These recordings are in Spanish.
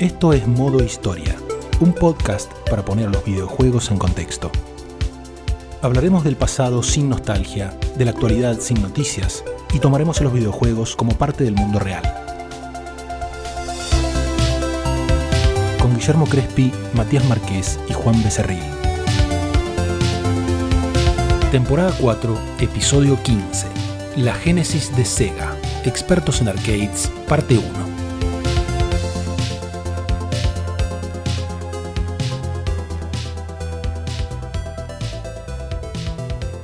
Esto es Modo Historia, un podcast para poner los videojuegos en contexto. Hablaremos del pasado sin nostalgia, de la actualidad sin noticias y tomaremos a los videojuegos como parte del mundo real. Con Guillermo Crespi, Matías Marqués y Juan Becerril. Temporada 4, episodio 15. La génesis de Sega. Expertos en arcades, parte 1.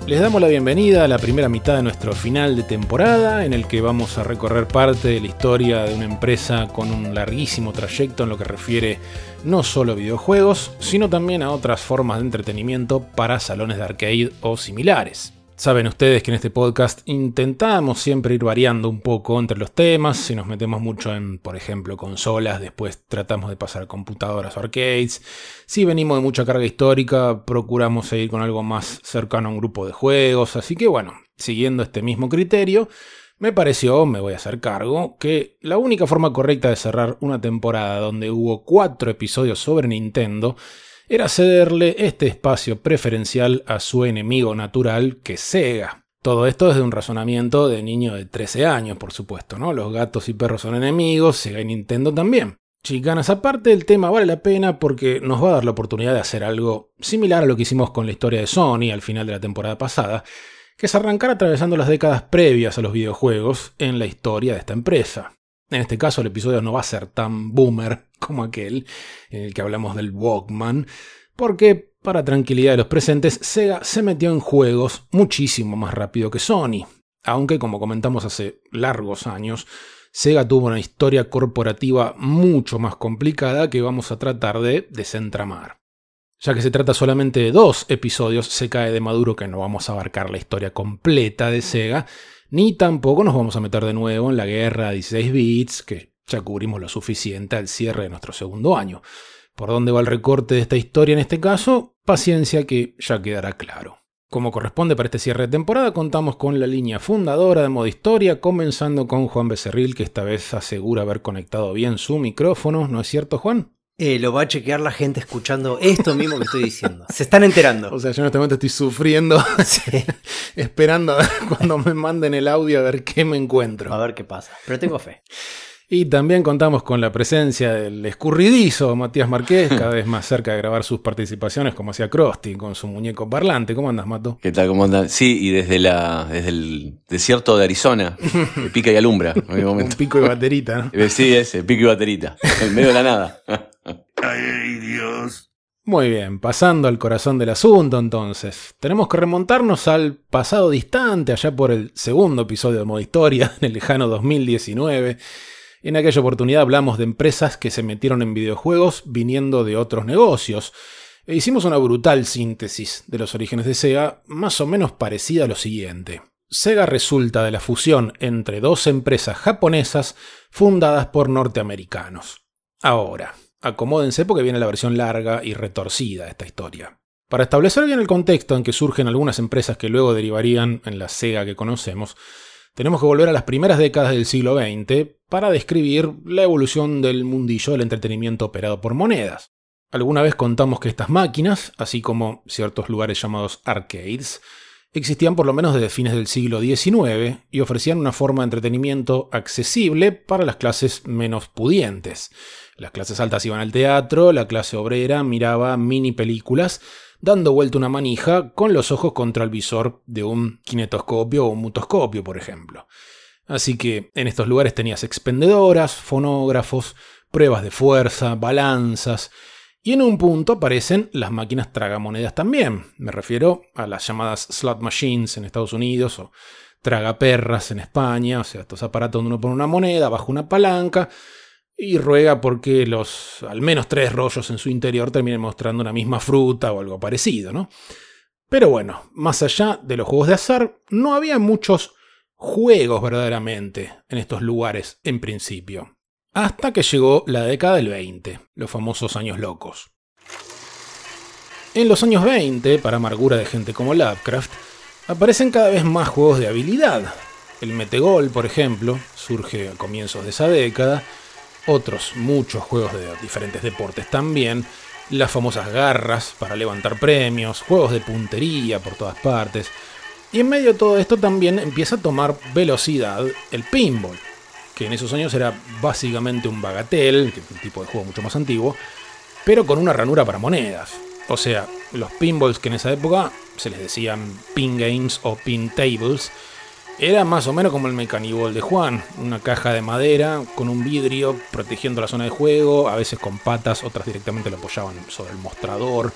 Les damos la bienvenida a la primera mitad de nuestro final de temporada, en el que vamos a recorrer parte de la historia de una empresa con un larguísimo trayecto en lo que refiere no solo a videojuegos, sino también a otras formas de entretenimiento para salones de arcade o similares. Saben ustedes que en este podcast intentamos siempre ir variando un poco entre los temas, si nos metemos mucho en, por ejemplo, consolas, después tratamos de pasar a computadoras o arcades, si venimos de mucha carga histórica, procuramos seguir con algo más cercano a un grupo de juegos, así que bueno, siguiendo este mismo criterio, me pareció, me voy a hacer cargo, que la única forma correcta de cerrar una temporada donde hubo cuatro episodios sobre Nintendo era cederle este espacio preferencial a su enemigo natural, que Sega. Todo esto desde un razonamiento de niño de 13 años, por supuesto, ¿no? Los gatos y perros son enemigos, Sega y Nintendo también. Chicanas, aparte el tema vale la pena porque nos va a dar la oportunidad de hacer algo similar a lo que hicimos con la historia de Sony al final de la temporada pasada, que es arrancar atravesando las décadas previas a los videojuegos en la historia de esta empresa. En este caso el episodio no va a ser tan boomer como aquel en el que hablamos del Walkman, porque para tranquilidad de los presentes, Sega se metió en juegos muchísimo más rápido que Sony. Aunque, como comentamos hace largos años, Sega tuvo una historia corporativa mucho más complicada que vamos a tratar de desentramar. Ya que se trata solamente de dos episodios, se cae de maduro que no vamos a abarcar la historia completa de Sega, ni tampoco nos vamos a meter de nuevo en la guerra a 16 bits, que ya cubrimos lo suficiente al cierre de nuestro segundo año. ¿Por dónde va el recorte de esta historia en este caso? Paciencia que ya quedará claro. Como corresponde para este cierre de temporada, contamos con la línea fundadora de Modo Historia, comenzando con Juan Becerril, que esta vez asegura haber conectado bien su micrófono, ¿no es cierto, Juan? Eh, lo va a chequear la gente escuchando esto mismo que estoy diciendo. Se están enterando. O sea, yo en este momento estoy sufriendo, esperando a ver cuando me manden el audio a ver qué me encuentro. A ver qué pasa. Pero tengo fe. Y también contamos con la presencia del escurridizo Matías Marqués, cada vez más cerca de grabar sus participaciones como hacía Krusty con su muñeco parlante. ¿Cómo andas, Mato? ¿Qué tal? ¿Cómo andas? Sí, y desde, la, desde el desierto de Arizona, de pica y alumbra. En Un pico y baterita, ¿no? Eh, sí, ese, pico y baterita, en medio de la nada. Ay, Dios. Muy bien, pasando al corazón del asunto entonces. Tenemos que remontarnos al pasado distante, allá por el segundo episodio de Modo Historia, en el lejano 2019 en aquella oportunidad hablamos de empresas que se metieron en videojuegos viniendo de otros negocios. E hicimos una brutal síntesis de los orígenes de Sega, más o menos parecida a lo siguiente. Sega resulta de la fusión entre dos empresas japonesas fundadas por norteamericanos. Ahora, acomódense porque viene la versión larga y retorcida de esta historia. Para establecer bien el contexto en que surgen algunas empresas que luego derivarían en la Sega que conocemos, tenemos que volver a las primeras décadas del siglo XX para describir la evolución del mundillo del entretenimiento operado por monedas. Alguna vez contamos que estas máquinas, así como ciertos lugares llamados arcades, existían por lo menos desde fines del siglo XIX y ofrecían una forma de entretenimiento accesible para las clases menos pudientes. Las clases altas iban al teatro, la clase obrera miraba mini películas dando vuelta una manija con los ojos contra el visor de un kinetoscopio o un mutoscopio, por ejemplo. Así que en estos lugares tenías expendedoras, fonógrafos, pruebas de fuerza, balanzas, y en un punto aparecen las máquinas tragamonedas también. Me refiero a las llamadas slot machines en Estados Unidos o tragaperras en España, o sea, estos aparatos donde uno pone una moneda bajo una palanca y ruega porque los al menos tres rollos en su interior terminen mostrando una misma fruta o algo parecido, ¿no? Pero bueno, más allá de los juegos de azar, no había muchos juegos verdaderamente en estos lugares en principio. Hasta que llegó la década del 20, los famosos años locos. En los años 20, para amargura de gente como Lovecraft, aparecen cada vez más juegos de habilidad. El Metegol, por ejemplo, surge a comienzos de esa década, otros muchos juegos de diferentes deportes también, las famosas garras para levantar premios, juegos de puntería por todas partes. Y en medio de todo esto también empieza a tomar velocidad el pinball, que en esos años era básicamente un bagatel, un tipo de juego mucho más antiguo, pero con una ranura para monedas. O sea, los pinballs que en esa época se les decían pin games o pin tables, era más o menos como el mecanibol de Juan, una caja de madera con un vidrio protegiendo la zona de juego, a veces con patas, otras directamente lo apoyaban sobre el mostrador.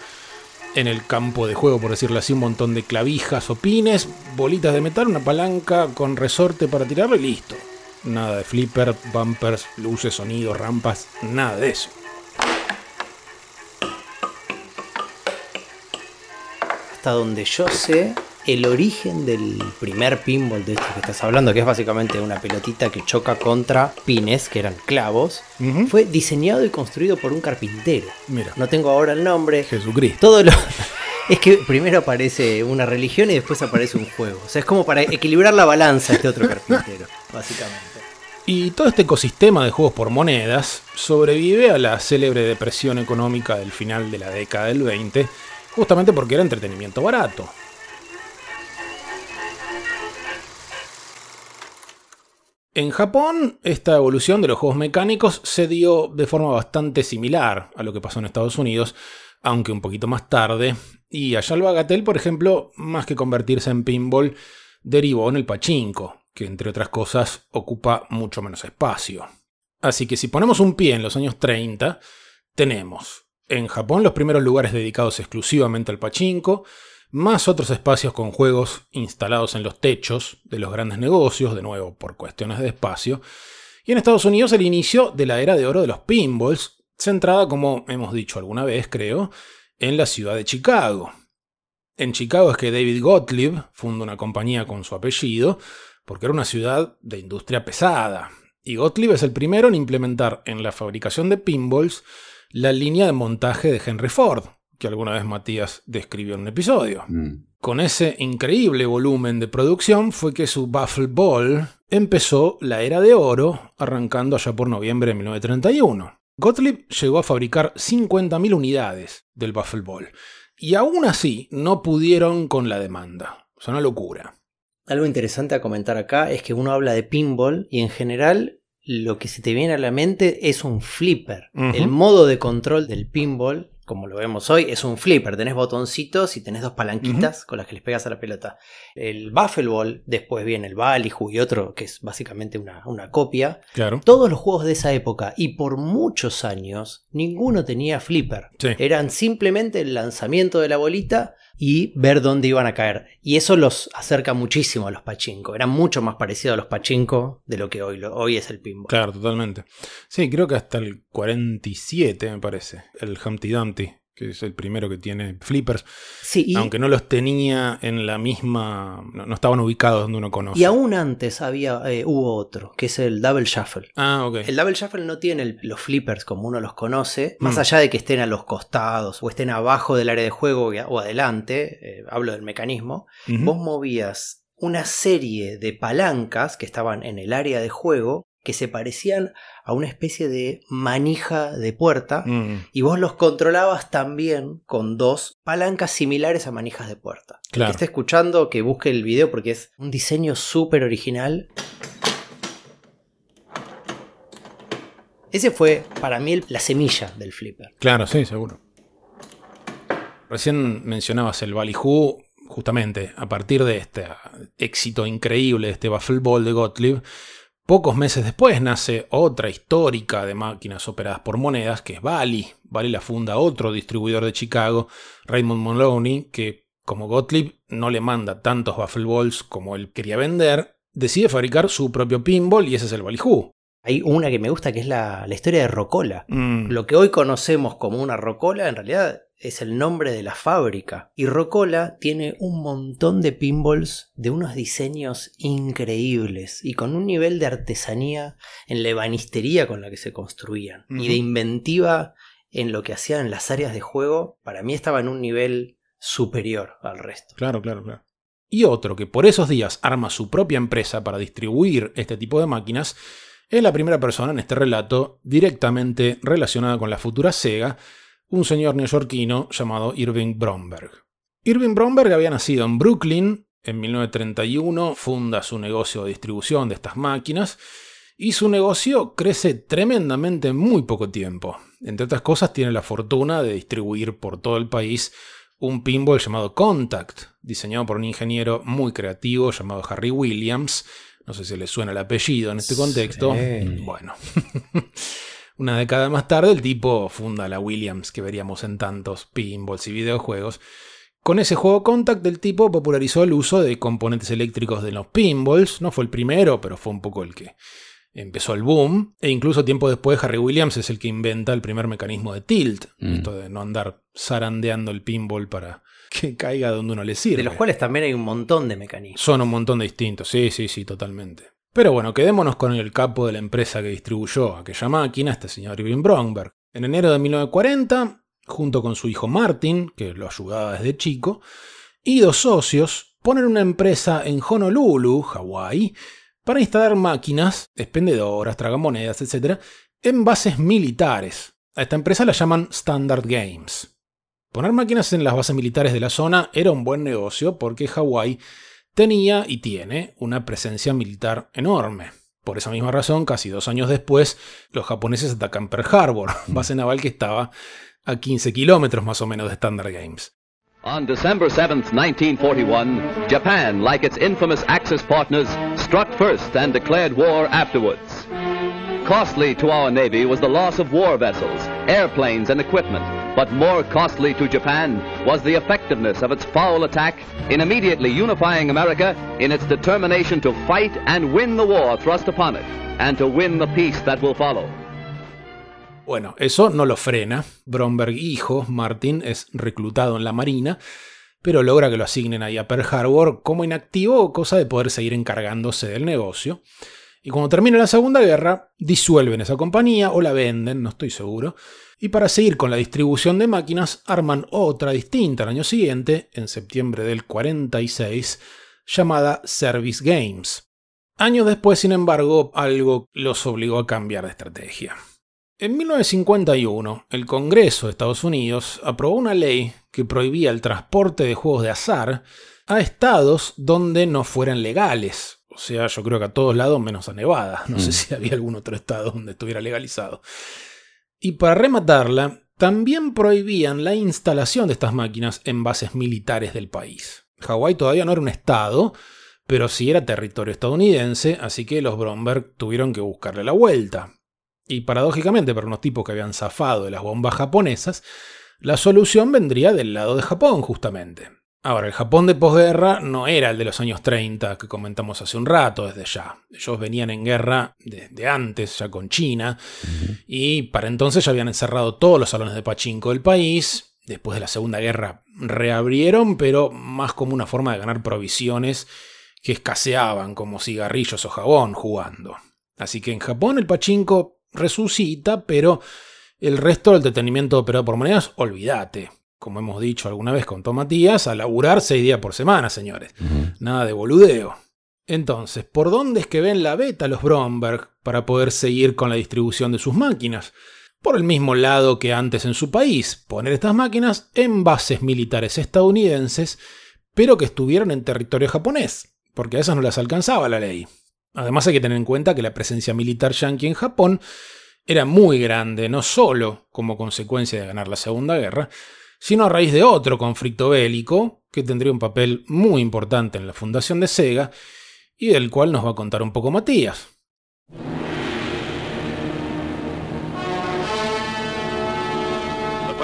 En el campo de juego, por decirlo así, un montón de clavijas o pines, bolitas de metal, una palanca con resorte para tirarlo y listo. Nada de flipper, bumpers, luces, sonido, rampas, nada de eso. Hasta donde yo sé, el origen del primer pinball de este que estás hablando, que es básicamente una pelotita que choca contra pines, que eran clavos, fue diseñado y construido por un carpintero. Mira, No tengo ahora el nombre. Jesucristo. Todo lo... Es que primero aparece una religión y después aparece un juego. O sea, es como para equilibrar la balanza este otro carpintero, básicamente. Y todo este ecosistema de juegos por monedas sobrevive a la célebre depresión económica del final de la década del 20, justamente porque era entretenimiento barato. En Japón, esta evolución de los juegos mecánicos se dio de forma bastante similar a lo que pasó en Estados Unidos, aunque un poquito más tarde. Y allá el Bagatelle, por ejemplo, más que convertirse en pinball, derivó en el pachinko, que entre otras cosas ocupa mucho menos espacio. Así que si ponemos un pie en los años 30, tenemos en Japón los primeros lugares dedicados exclusivamente al pachinko, más otros espacios con juegos instalados en los techos de los grandes negocios, de nuevo por cuestiones de espacio, y en Estados Unidos el inicio de la era de oro de los pinballs, centrada, como hemos dicho alguna vez, creo, en la ciudad de Chicago. En Chicago es que David Gottlieb funda una compañía con su apellido, porque era una ciudad de industria pesada. Y Gottlieb es el primero en implementar en la fabricación de pinballs la línea de montaje de Henry Ford, que alguna vez Matías describió en un episodio. Mm. Con ese increíble volumen de producción fue que su Buffalo Ball empezó la era de oro, arrancando allá por noviembre de 1931. Gottlieb llegó a fabricar 50.000 unidades del Buffalo Ball, y aún así no pudieron con la demanda. Es una locura. Algo interesante a comentar acá es que uno habla de pinball y en general lo que se te viene a la mente es un flipper. El modo de control del pinball, como lo vemos hoy, es un flipper. Tenés botoncitos y tenés dos palanquitas con las que les pegas a la pelota. El Buffalo Ball, después viene el Ballyhoo y otro que es básicamente una, una copia. Claro. Todos los juegos de esa época y por muchos años ninguno tenía flipper. Sí. Eran simplemente el lanzamiento de la bolita y ver dónde iban a caer. Y eso los acerca muchísimo a los pachinko. Eran mucho más parecidos a los pachinko de lo que hoy, lo- hoy es el pinball. Claro, totalmente. Sí, creo que hasta el 47 me parece. El Humpty Dumpty, que es el primero que tiene flippers. Sí, Aunque no los tenía en la misma. No, no estaban ubicados donde uno conoce. y aún antes había, eh, hubo otro, que es el Double Shuffle. Ah, ok. El Double Shuffle no tiene el- los flippers como uno los conoce, más Mm. allá de que estén a los costados o estén abajo del área de juego o adelante, eh, hablo del mecanismo, vos movías una serie de palancas que estaban en el área de juego que se parecían a una especie de manija de puerta Mm, y vos los controlabas también con dos palancas similares a manijas de puerta. El Claro. que esté escuchando que busque el video porque es un diseño súper original. Ese fue para mí el- la semilla del flipper. Claro, sí, seguro. Recién mencionabas el Ballyhoo, justamente a partir de este éxito increíble de este Buffalo Ball de Gottlieb. Pocos meses después nace otra histórica de máquinas operadas por monedas, que es Bally. Bally la funda otro distribuidor de Chicago, Raymond Maloney, que como Gottlieb no le manda tantos Buffalo Balls como él quería vender, decide fabricar su propio pinball y ese es el Ballyhoo. Hay una que me gusta que es la, la historia de Rocola. Mm, Lo que hoy conocemos como una Rocola en realidad es el nombre de la fábrica. Y Rocola tiene un montón de pinballs de unos diseños increíbles y con un nivel de artesanía en la ebanistería con la que se construían y de inventiva en lo que hacían en las áreas de juego. Para mí estaba en un nivel superior al resto. Claro, claro, claro. Y otro que por esos días arma su propia empresa para distribuir este tipo de máquinas es la primera persona en este relato directamente relacionada con la futura Sega, un señor neoyorquino llamado Irving Bromberg. Irving Bromberg había nacido en Brooklyn en 1931, funda su negocio de distribución de estas máquinas y su negocio crece tremendamente en muy poco tiempo. Entre otras cosas, tiene la fortuna de distribuir por todo el país un pinball llamado Contact, diseñado por un ingeniero muy creativo llamado Harry Williams. No sé si le suena el apellido en este contexto. Bueno. Una década más tarde, el tipo funda la Williams que veríamos en tantos pinballs y videojuegos. Con ese juego Contact, el tipo popularizó el uso de componentes eléctricos de los pinballs. No fue el primero, pero fue un poco el que empezó el boom. E incluso tiempo después, Harry Williams es el que inventa el primer mecanismo de tilt. Mm. Esto de no andar zarandeando el pinball para que caiga donde uno le sirve. De los cuales también hay un montón de mecanismos. Son un montón de distintos, sí, sí, sí, totalmente. Pero bueno, quedémonos con el capo de la empresa que distribuyó aquella máquina, este señor Irving Bromberg. En enero de 1940, junto con su hijo Martin, que lo ayudaba desde chico, y dos socios, ponen una empresa en Honolulu, Hawái, para instalar máquinas, expendedoras, tragamonedas, etc., en bases militares. A esta empresa la llaman Standard Games. Poner máquinas en las bases militares de la zona era un buen negocio porque Hawái tenía y tiene una presencia militar enorme. Por esa misma razón, casi dos años después, los japoneses atacan Pearl Harbor, base naval que estaba a 15 kilómetros más o menos de Standard Games. On December 7, 1941, Japan, like its infamous Axis partners, struck first and declared war afterwards. Costly to our Navy was the loss of war vessels, airplanes, and equipment, but more costly to Japan was the effectiveness of its foul attack in immediately unifying America in its determination to fight and win the war thrust upon it, and to win the peace that will follow. Bueno, eso no lo frena. Bromberg, hijo, Martin, es reclutado en la Marina, pero logra que lo asignen ahí a Pearl Harbor como inactivo, cosa de poder seguir encargándose del negocio. Y cuando termina la Segunda Guerra, disuelven esa compañía o la venden, no estoy seguro. Y para seguir con la distribución de máquinas, arman otra distinta al año siguiente, en septiembre del 46, llamada Service Games. Años después, sin embargo, algo los obligó a cambiar de estrategia. En 1951, el Congreso de Estados Unidos aprobó una ley que prohibía el transporte de juegos de azar a estados donde no fueran legales. O sea, yo creo que a todos lados menos a Nevada. No sé mm. si había algún otro estado donde estuviera legalizado. Y para rematarla, también prohibían la instalación de estas máquinas en bases militares del país. Hawái todavía no era un estado, pero sí era territorio estadounidense, así que los Bromberg tuvieron que buscarle la vuelta. Y paradójicamente, para unos tipos que habían zafado de las bombas japonesas, la solución vendría del lado de Japón, justamente. Ahora, el Japón de posguerra no era el de los años 30 que comentamos hace un rato, desde ya. Ellos venían en guerra desde antes, ya con China, y para entonces ya habían encerrado todos los salones de pachinko del país. Después de la Segunda Guerra reabrieron, pero más como una forma de ganar provisiones que escaseaban, como cigarrillos o jabón jugando. Así que en Japón el pachinko resucita, pero el resto del entretenimiento operado por monedas, olvídate. Como hemos dicho alguna vez con Tomatías, a laburar seis días por semana, señores. Nada de boludeo. Entonces, ¿por dónde es que ven la beta los Bromberg para poder seguir con la distribución de sus máquinas? Por el mismo lado que antes en su país, poner estas máquinas en bases militares estadounidenses, pero que estuvieran en territorio japonés, porque a esas no las alcanzaba la ley. Además hay que tener en cuenta que la presencia militar yanqui en Japón era muy grande, no solo como consecuencia de ganar la Segunda Guerra, sino a raíz de otro conflicto bélico que tendría un papel muy importante en la fundación de Sega y del cual nos va a contar un poco Matías.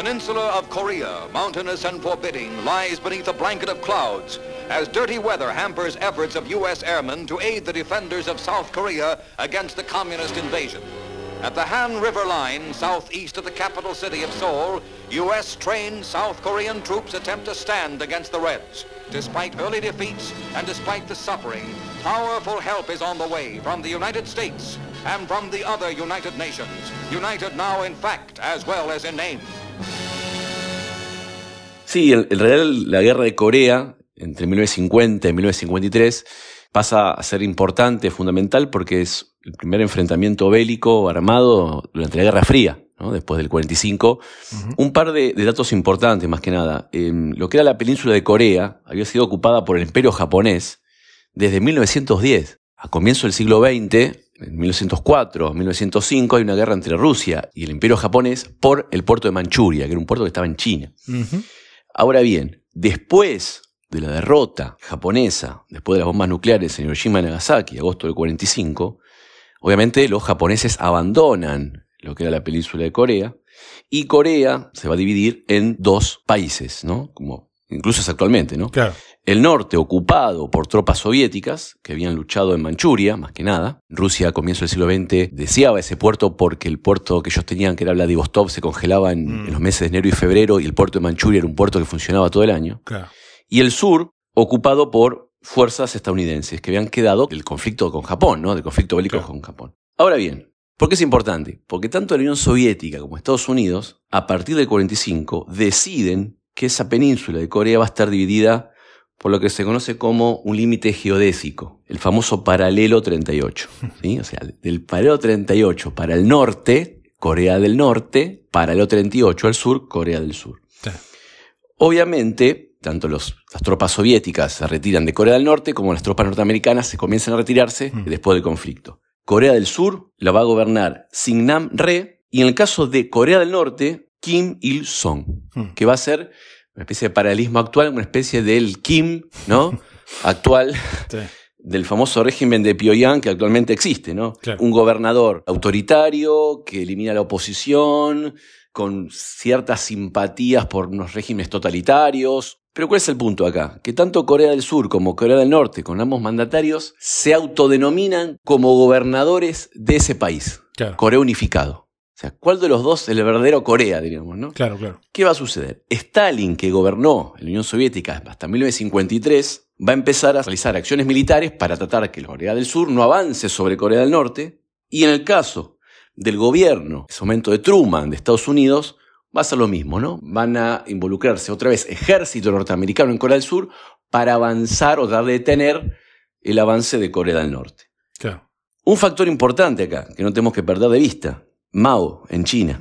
peninsula of Korea, mountainous and forbidding, lies beneath a blanket of clouds as dirty weather hampers efforts of U.S. airmen to aid the defenders of South Korea against the communist invasion. At the Han River line, southeast of the capital city of Seoul, U.S. trained South Korean troops attempt to stand against the Reds. Despite early defeats and despite the suffering, powerful help is on the way from the United States and from the other United Nations, united now in fact as well as in name. Sí, en, realidad la guerra de Corea entre 1950 y 1953 pasa a ser importante, fundamental, porque es el primer enfrentamiento bélico armado durante la Guerra Fría, ¿no? después del 45. Un par de, de datos importantes, más que nada. Lo que era la península de Corea había sido ocupada por el imperio japonés desde 1910. A comienzo del siglo XX, en 1904, 1905, hay una guerra entre Rusia y el imperio japonés por el puerto de Manchuria, que era un puerto que estaba en China. Ahora bien, después de la derrota japonesa, después de las bombas nucleares en Hiroshima y Nagasaki, agosto del 45, obviamente los japoneses abandonan lo que era la península de Corea y Corea se va a dividir en dos países, ¿no? Como incluso es actualmente, ¿no? Claro. El norte ocupado por tropas soviéticas que habían luchado en Manchuria, más que nada. Rusia a comienzo del siglo XX deseaba ese puerto porque el puerto que ellos tenían, que era Vladivostok, se congelaba en, Mm. en los meses de enero y febrero y el puerto de Manchuria era un puerto que funcionaba todo el año. Claro. Y el sur ocupado por fuerzas estadounidenses que habían quedado del conflicto con Japón, ¿no? Del conflicto bélico Claro. con Japón. Ahora bien, ¿por qué es importante? Porque tanto la Unión Soviética como Estados Unidos, a partir del 45, deciden que esa península de Corea va a estar dividida por lo que se conoce como un límite geodésico, el famoso paralelo 38. ¿sí? O sea, del paralelo 38 para el norte, Corea del Norte, paralelo 38 al sur, Corea del Sur. Sí. Obviamente, tanto los- las tropas soviéticas se retiran de Corea del Norte como las tropas norteamericanas se comienzan a retirarse Mm. después del conflicto. Corea del Sur la va a gobernar Singnam Re y en el caso de Corea del Norte, Kim Il-sung, Mm. que va a ser una especie de paralelismo actual, una especie del Kim, ¿no? actual Sí. del famoso régimen de Pyongyang que actualmente existe, ¿no? Claro. Un gobernador autoritario que elimina la oposición, con ciertas simpatías por unos regímenes totalitarios. Pero ¿cuál es el punto acá? Que tanto Corea del Sur como Corea del Norte, con ambos mandatarios, se autodenominan como gobernadores de ese país, Claro. Corea unificado. O sea, ¿cuál de los dos es el verdadero Corea, diríamos, no? Claro, claro. ¿Qué va a suceder? Stalin, que gobernó la Unión Soviética hasta 1953, va a empezar a realizar acciones militares para tratar que la Corea del Sur no avance sobre Corea del Norte. Y en el caso del gobierno, en ese momento de Truman, de Estados Unidos, va a ser lo mismo, ¿no? Van a involucrarse otra vez ejército norteamericano en Corea del Sur para avanzar o dar de detener el avance de Corea del Norte. Claro. Un factor importante acá, que no tenemos que perder de vista, Mao en China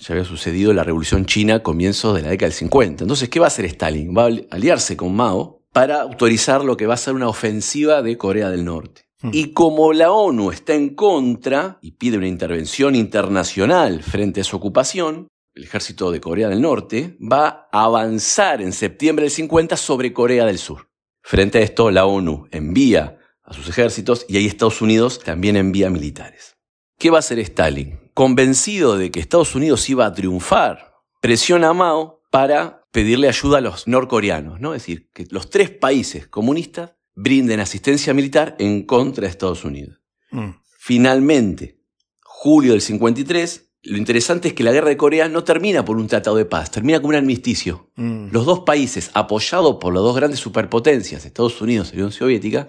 ya había sucedido la revolución china a comienzos de la década del 50. Entonces, ¿qué va a hacer Stalin? Va a ali- aliarse con Mao para autorizar lo que va a ser una ofensiva de Corea del Norte. Hmm. Y como la ONU está en contra y pide una intervención internacional frente a esa ocupación, el ejército de Corea del Norte va a avanzar en septiembre del 50 sobre Corea del Sur. Frente a esto, la ONU envía a sus ejércitos y ahí Estados Unidos también envía militares. ¿Qué va a hacer Stalin? Convencido de que Estados Unidos iba a triunfar, presiona a Mao para pedirle ayuda a los norcoreanos, ¿no? Es decir, que los tres países comunistas brinden asistencia militar en contra de Estados Unidos. Mm. Finalmente, julio del 53, lo interesante es que la guerra de Corea no termina por un tratado de paz, termina con un armisticio. Mm. Los dos países, apoyados por las dos grandes superpotencias, Estados Unidos y la Unión Soviética,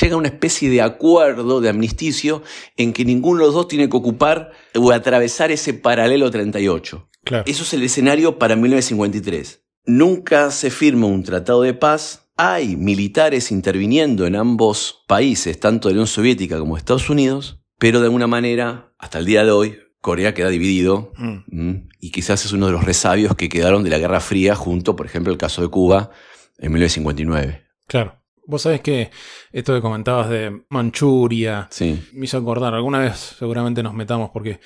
llega a una especie de acuerdo de amnisticio en que ninguno de los dos tiene que ocupar o atravesar ese paralelo 38. Claro. Eso es el escenario para 1953. Nunca se firma un tratado de paz. Hay militares interviniendo en ambos países, tanto de la Unión Soviética como de Estados Unidos, pero de alguna manera, hasta el día de hoy, Corea queda dividido Mm. Y quizás es uno de los resabios que quedaron de la Guerra Fría, junto, por ejemplo, al caso de Cuba en 1959. Claro. Vos sabés que esto que comentabas de Manchuria Sí. me hizo acordar, alguna vez seguramente nos metamos porque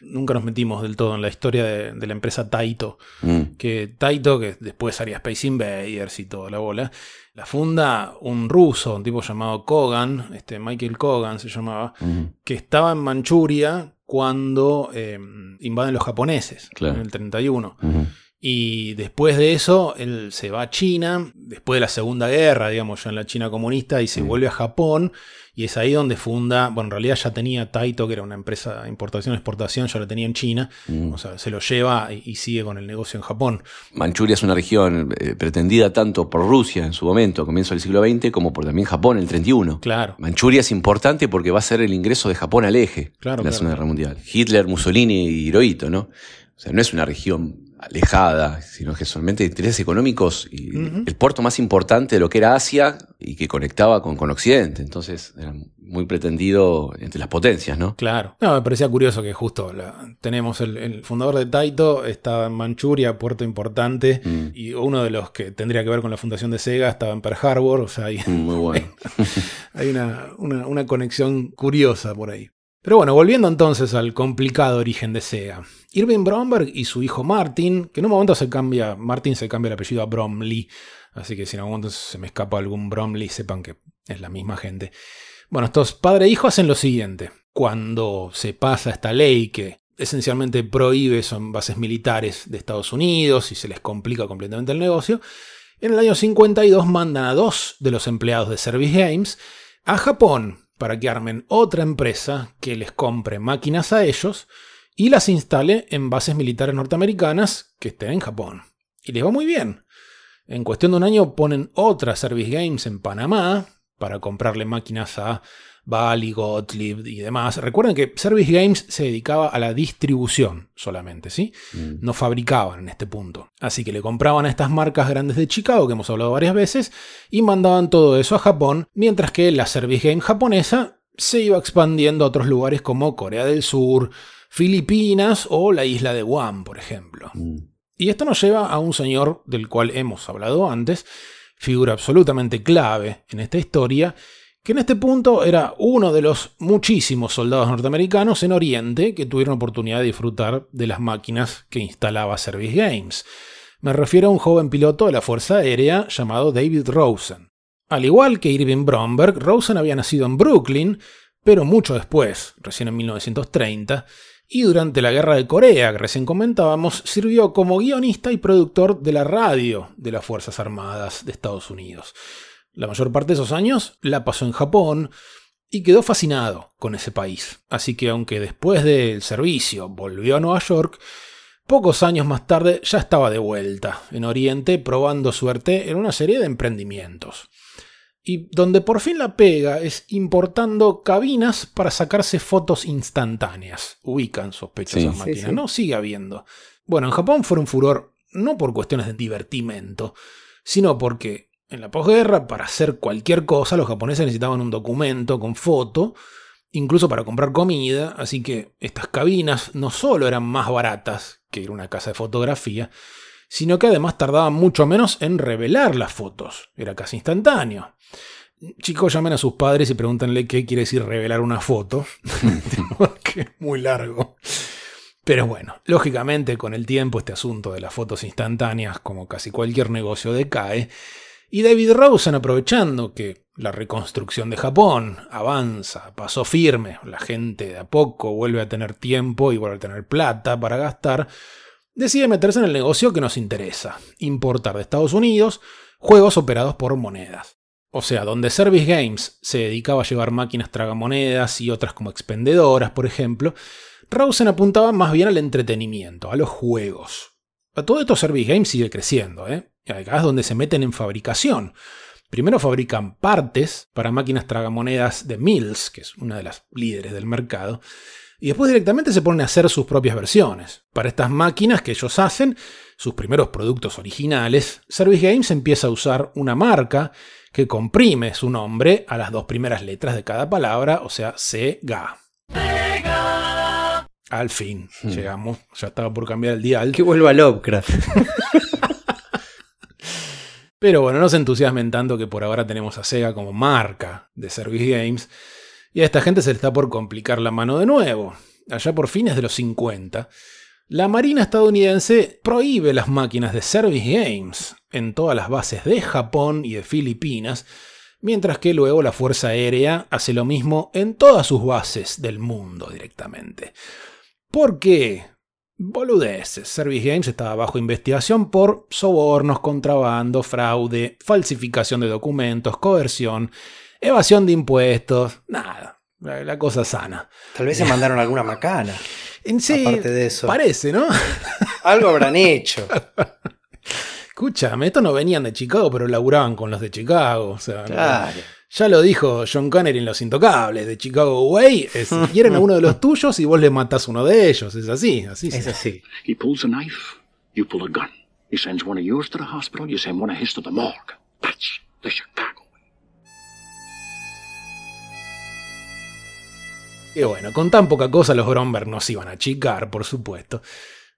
nunca nos metimos del todo en la historia de, de la empresa Taito. Mm, Que Taito, que después haría Space Invaders y toda la bola, la funda un ruso, un tipo llamado Kogan, este Michael Kogan se llamaba, mm, que estaba en Manchuria cuando eh, invaden los japoneses, Claro. en el 31. mm. Y después de eso, él se va a China, después de la Segunda Guerra, digamos, ya en la China comunista, y se Mm. vuelve a Japón, y es ahí donde funda, bueno, en realidad ya tenía Taito, que era una empresa de importación-exportación, ya lo tenía en China, Mm. o sea, se lo lleva y, y sigue con el negocio en Japón. Manchuria es una región eh, pretendida tanto por Rusia en su momento, a comienzo del siglo XX, como por también Japón en el 31. Claro, Manchuria es importante porque va a ser el ingreso de Japón al eje Claro, en la claro, Segunda claro. Guerra Mundial. Hitler, Mussolini y Hirohito, ¿no? O sea, no es una región alejada, sino que solamente intereses económicos y el puerto más importante de lo que era Asia y que conectaba con, con Occidente. Entonces era muy pretendido entre las potencias, ¿no? Claro. No, me parecía curioso que justo tenemos el, fundador de Taito, estaba en Manchuria, puerto importante, mm. y uno de los que tendría que ver con la fundación de Sega estaba en Pearl Harbor. O sea, hay, mm, muy bueno. hay una, una conexión curiosa por ahí. Pero bueno, volviendo entonces al complicado origen de Sega. Irving Bromberg y su hijo Martin, que en un momento se cambia, Martin se cambia el apellido a Bromley, así que si en algún momento se me escapa algún Bromley, sepan que es la misma gente. Bueno, estos padre e hijo hacen lo siguiente. Cuando se pasa esta ley que esencialmente prohíbe son bases militares de Estados Unidos y se les complica completamente el negocio, en el año 52 mandan a dos de los empleados de Service Games a Japón para que armen otra empresa que les compre máquinas a ellos y las instale en bases militares norteamericanas que estén en Japón. Y les va muy bien. En cuestión de un año ponen otra Service Games en Panamá para comprarle máquinas a Bali, Gottlieb y demás. Recuerden que Service Games se dedicaba a la distribución solamente, ¿sí? Mm. No fabricaban en este punto. Así que le compraban a estas marcas grandes de Chicago, que hemos hablado varias veces, y mandaban todo eso a Japón, mientras que la Service Game japonesa se iba expandiendo a otros lugares como Corea del Sur, Filipinas o la isla de Guam, por ejemplo. Mm. Y esto nos lleva a un señor del cual hemos hablado antes, figura absolutamente clave en esta historia, que en este punto era uno de los muchísimos soldados norteamericanos en Oriente que tuvieron oportunidad de disfrutar de las máquinas que instalaba Service Games. Me refiero a un joven piloto de la Fuerza Aérea llamado David Rosen. Al igual que Irving Bromberg, Rosen había nacido en Brooklyn, pero mucho después, recién en 1930, y durante la Guerra de Corea, que recién comentábamos, sirvió como guionista y productor de la radio de las Fuerzas Armadas de Estados Unidos. La mayor parte de esos años la pasó en Japón y quedó fascinado con ese país. Así que aunque después del servicio volvió a Nueva York, pocos años más tarde ya estaba de vuelta en Oriente probando suerte en una serie de emprendimientos. Y donde por fin la pega es importando cabinas para sacarse fotos instantáneas. Ubican sospechosas máquinas, ¿no? Sigue habiendo. Bueno, en Japón fue un furor no por cuestiones de divertimento, sino porque en la posguerra, para hacer cualquier cosa, los japoneses necesitaban un documento con foto, incluso para comprar comida, así que estas cabinas no solo eran más baratas que ir a una casa de fotografía, sino que además tardaban mucho menos en revelar las fotos, era casi instantáneo. Chicos, llamen a sus padres y pregúntenle qué quiere decir revelar una foto, porque es muy largo. Pero bueno, lógicamente con el tiempo este asunto de las fotos instantáneas, como casi cualquier negocio, decae, y David Rosen, aprovechando que la reconstrucción de Japón avanza, pasó firme, la gente de a poco vuelve a tener tiempo y vuelve a tener plata para gastar, decide meterse en el negocio que nos interesa, importar de Estados Unidos juegos operados por monedas. O sea, donde Service Games se dedicaba a llevar máquinas tragamonedas y otras como expendedoras, por ejemplo, Rosen apuntaba más bien al entretenimiento, a los juegos. A todo esto Service Games sigue creciendo, ¿eh? Acá es donde se meten en fabricación. Primero fabrican partes para máquinas tragamonedas de Mills, que es una de las líderes del mercado, y después directamente se ponen a hacer sus propias versiones. Para estas máquinas que ellos hacen, sus primeros productos originales, Service Games empieza a usar una marca que comprime su nombre a las dos primeras letras de cada palabra, o sea, Sega. Al fin, hmm. llegamos, ya estaba por cambiar el dial. Que vuelva Lovecraft. Pero bueno, no se entusiasmen tanto que por ahora tenemos a Sega como marca de Service Games. Y a esta gente se le está por complicar la mano de nuevo. Allá por fines de los 50, la Marina estadounidense prohíbe las máquinas de Service Games en todas las bases de Japón y de Filipinas, mientras que luego la Fuerza Aérea hace lo mismo en todas sus bases del mundo directamente. ¿Por qué? Boludeces. Service Games estaba bajo investigación por sobornos, contrabando, fraude, falsificación de documentos, coerción, evasión de impuestos. Nada, la, cosa sana. Tal vez se mandaron alguna macana. En sí, aparte de eso. Parece, ¿no? Algo habrán hecho. Escúchame, estos no venían de Chicago, pero laburaban con los de Chicago. O sea, claro. Ya lo dijo John Connery en Los Intocables de Chicago Way. Es, quieren a uno de los tuyos y vos le matás uno de ellos. Es así, así. Es así. He pulls a knife You pull a gun. He sends one of yours to the hospital, you send one of his to the morgue. That's the Chicago Y bueno, con tan poca cosa los Bromberg no se iban a achicar, por supuesto.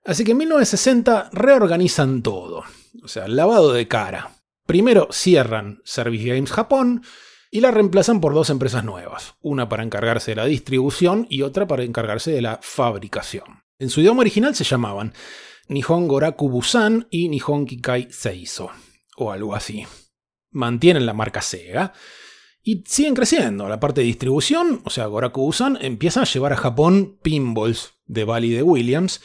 Así que en 1960 reorganizan todo. O sea, lavado de cara. Primero cierran Service Games Japón y la reemplazan por dos empresas nuevas. Una para encargarse de la distribución y otra para encargarse de la fabricación. En su idioma original se llamaban Nihon Goraku Busan y Nihon Kikai Seiso. O algo así. Mantienen la marca Sega y siguen creciendo. La parte de distribución, o sea, Goraku Busan, empieza a llevar a Japón pinballs de Bally de Williams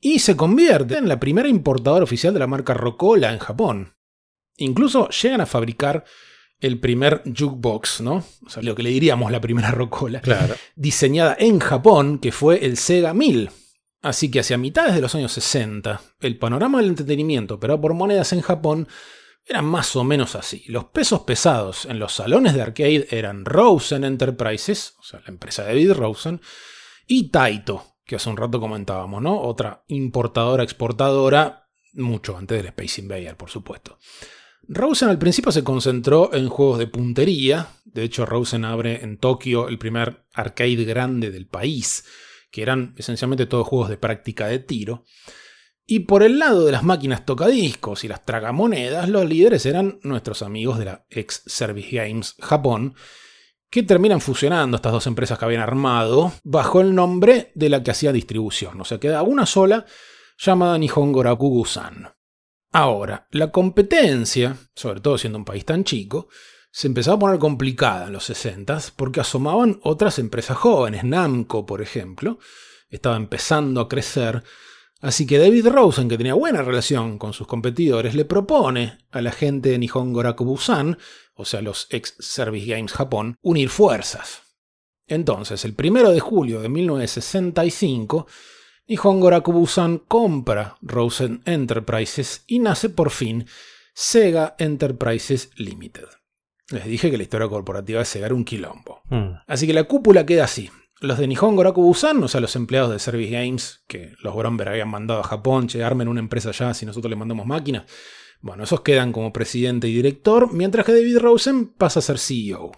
y se convierte en la primera importadora oficial de la marca Rocola en Japón. Incluso llegan a fabricar el primer jukebox, ¿no? O sea, lo que le diríamos la primera Rocola. Claro. Diseñada en Japón, que fue el Sega 1000. Así que hacia mitades de los años 60, el panorama del entretenimiento operado por monedas en Japón era más o menos así. Los pesos pesados en los salones de arcade eran Rosen Enterprises, o sea, la empresa de David Rosen, y Taito, que hace un rato comentábamos, ¿no? Otra importadora, exportadora, mucho antes del Space Invader, por supuesto. Rosen al principio se concentró en juegos de puntería, de hecho Rosen abre en Tokio el primer arcade grande del país, que eran esencialmente todos juegos de práctica de tiro. Y por el lado de las máquinas tocadiscos y las tragamonedas, los líderes eran nuestros amigos de la ex Service Games Japón, que terminan fusionando estas dos empresas que habían armado bajo el nombre de la que hacía distribución. O sea, queda una sola llamada Nihon Goraku Gusan. Ahora, la competencia, sobre todo siendo un país tan chico, se empezaba a poner complicada en los 60 porque asomaban otras empresas jóvenes. Namco, por ejemplo, estaba empezando a crecer. Así que David Rosen, que tenía buena relación con sus competidores, le propone a la gente de Nihon Goraku Busan, o sea, los ex Service Games Japón, unir fuerzas. Entonces, el 1 de julio de 1965, Nihon Goraku Busan compra Rosen Enterprises y nace por fin Sega Enterprises Limited. Les dije que la historia corporativa de Sega era un quilombo. Mm. Así que la cúpula queda así. Los de Nihon Goraku Busan, o sea, los empleados de Service Games, que los Bromberg habían mandado a Japón, che, armen una empresa allá si nosotros le mandamos máquinas. Bueno, esos quedan como presidente y director, mientras que David Rosen pasa a ser CEO.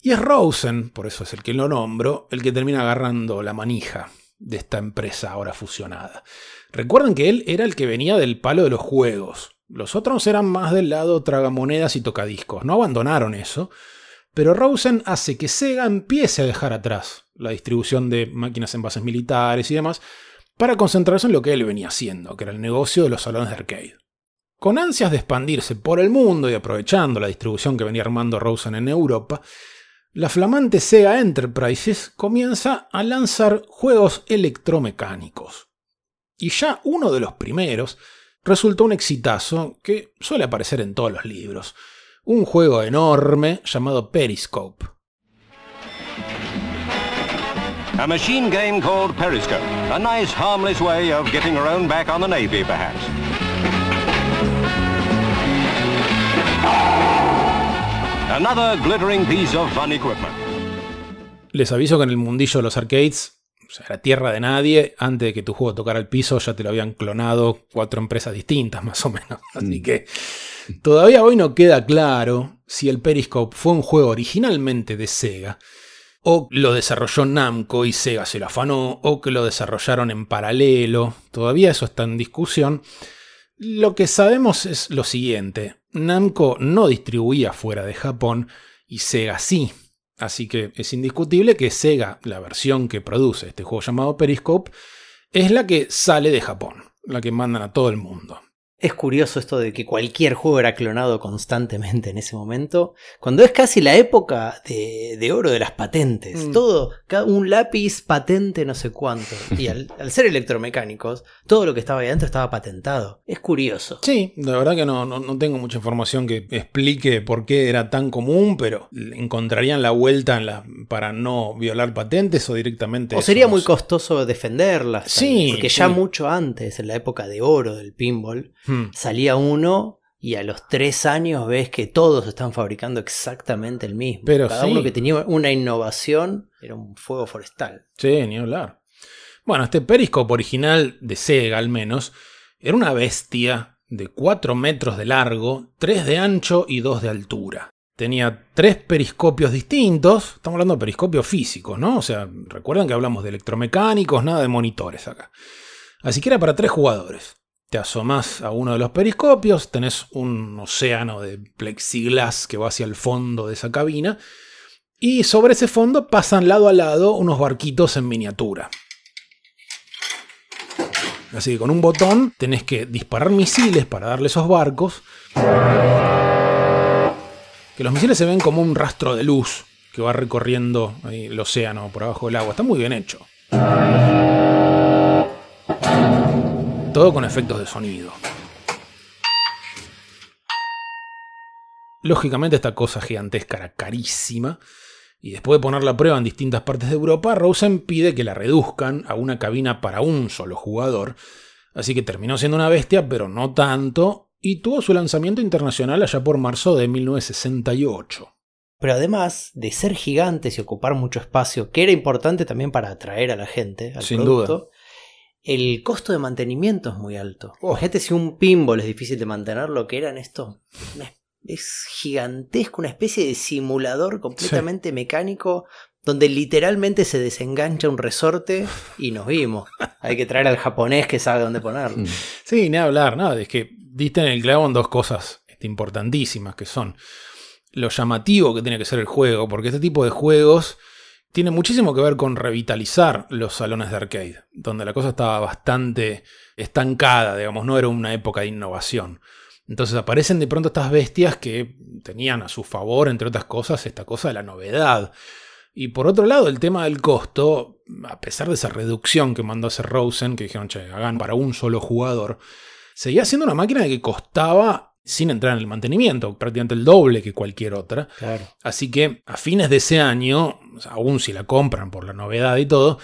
Y es Rosen, por eso es el que lo nombro, el que termina agarrando la manija de esta empresa ahora fusionada. Recuerden que él era el que venía del palo de los juegos. Los otros eran más del lado tragamonedas y tocadiscos. No abandonaron eso. Pero Rosen hace que Sega empiece a dejar atrás la distribución de máquinas en bases militares y demás para concentrarse en lo que él venía haciendo, que era el negocio de los salones de arcade. Con ansias de expandirse por el mundo y aprovechando la distribución que venía armando Rosen en Europa, la flamante Sega Enterprises comienza a lanzar juegos electromecánicos. Y ya uno de los primeros resultó un exitazo que suele aparecer en todos los libros. Un juego enorme llamado Periscope. A machine game called Periscope. A nice, harmless way of getting around back on the Navy, perhaps. Another glittering piece of fun equipment. Les aviso que en el mundillo de los arcades, o sea, era tierra de nadie, antes de que tu juego tocara el piso ya te lo habían clonado cuatro empresas distintas más o menos. Así que todavía hoy no queda claro si el Periscope fue un juego originalmente de Sega, o lo desarrolló Namco y Sega se lo afanó, o que lo desarrollaron en paralelo. Todavía eso está en discusión. Lo que sabemos es lo siguiente. Namco no distribuía fuera de Japón y Sega sí. Así que es indiscutible que Sega, la versión que produce este juego llamado Periscope, es la que sale de Japón, la que mandan a todo el mundo. Es curioso esto de que cualquier juego era clonado constantemente en ese momento, cuando es casi la época de, de oro de las patentes. Mm. Todo, un lápiz patente no sé cuánto. Y al, al ser electromecánicos, todo lo que estaba ahí adentro estaba patentado. Es curioso. Sí, la verdad que no, no, no tengo mucha información que explique por qué era tan común, pero encontrarían la vuelta en la, para no violar patentes o directamente... O sería muy costoso defenderlas. Sí, Porque ya sí. mucho antes, en la época de oro del pinball, Hmm. salía uno y a los tres años ves que todos están fabricando exactamente el mismo. Pero Cada sí. uno que tenía una innovación era un fuego forestal. Sí, ni hablar. Bueno, este Periscope original de Sega al menos Era una bestia de 4 metros de largo, 3 de ancho y 2 de altura. Tenía tres periscopios distintos, estamos hablando de periscopios físicos, ¿no? O sea, recuerdan que hablamos de electromecánicos, nada de monitores acá. Así que era para tres jugadores. Te asomás a uno de los periscopios, tenés un océano de plexiglas que va hacia el fondo de esa cabina, y sobre ese fondo pasan lado a lado unos barquitos en miniatura. Así que con un botón tenés que disparar misiles para darle esos barcos que los misiles se ven como un rastro de luz que va recorriendo el océano por abajo del agua. Está muy bien hecho. Todo con efectos de sonido. Lógicamente esta cosa gigantesca era carísima. Y después de ponerla a prueba en distintas partes de Europa, Rosen pide que la reduzcan a una cabina para un solo jugador. Así que terminó siendo una bestia, pero no tanto, y tuvo su lanzamiento internacional allá por marzo de 1968. Pero además de ser gigantes y ocupar mucho espacio, que era importante también para atraer a la gente al Sin producto, duda. El costo de mantenimiento es muy alto. Oh. Fíjate si un pinball es difícil de mantener, lo que eran estos. es gigantesco, una especie de simulador completamente mecánico donde literalmente se desengancha un resorte y nos vimos. Hay que traer al japonés que sabe dónde ponerlo. Sí, ni hablar, nada, es que diste en el clavo en dos cosas este, importantísimas que son lo llamativo que tiene que ser el juego, porque este tipo de juegos tiene muchísimo que ver con revitalizar los salones de arcade, donde la cosa estaba bastante estancada, digamos, no era una época de innovación. Entonces aparecen de pronto estas bestias que tenían a su favor, entre otras cosas, esta cosa de la novedad. Y por otro lado, el tema del costo, a pesar de esa reducción que mandó a hacer Rosen, que dijeron, che, hagan para un solo jugador, seguía siendo una máquina que costaba, sin entrar en el mantenimiento, prácticamente el doble que cualquier otra. Claro. Así que a fines de ese año, aún si la compran por la novedad y todo,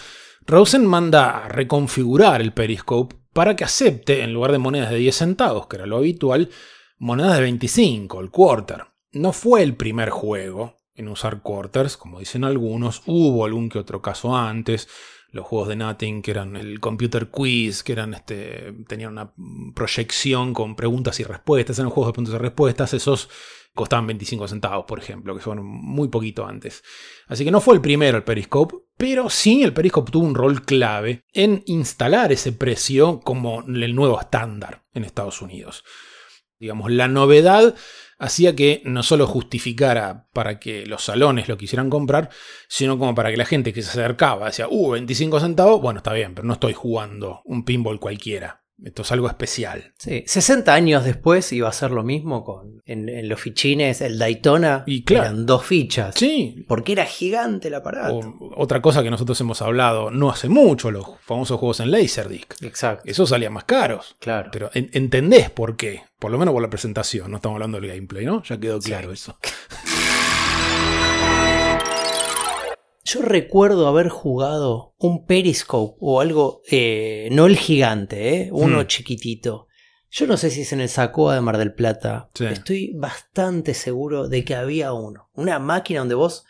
Rosen manda a reconfigurar el Periscope para que acepte, en lugar de monedas de 10 centavos, que era lo habitual, monedas de 25, el quarter. No fue el primer juego en usar quarters, como dicen algunos, hubo algún que otro caso antes, los juegos de Nothing, que eran el computer quiz, que eran este, tenían una proyección con preguntas y respuestas, eran juegos de preguntas y respuestas, esos costaban 25 centavos, por ejemplo, que fueron muy poquito antes. Así que no fue el primero el Periscope, pero sí el Periscope tuvo un rol clave en instalar ese precio como el nuevo estándar en Estados Unidos. Digamos, la novedad hacía que no solo justificara para que los salones lo quisieran comprar, sino como para que la gente que se acercaba decía, uh, 25 centavos, bueno, está bien, pero no estoy jugando un pinball cualquiera. Esto es algo especial. Sí, 60 años después iba a ser lo mismo con en, en los fichines, el Daytona Y claro. eran dos fichas. Sí, Porque era gigante el aparato. o- otra cosa que nosotros hemos hablado no hace mucho, los famosos juegos en Laserdisc. Exacto. Esos salían más caros. Claro. Pero en- entendés por qué. Por lo menos por la presentación. No estamos hablando del gameplay, ¿no? Ya quedó claro eso. Yo recuerdo haber jugado un Periscope o algo, eh, no el gigante, eh, uno Hmm. chiquitito. Yo no sé si es en el Sacoa de Mar del Plata. Sí. Estoy bastante seguro de que había uno. Una máquina donde vos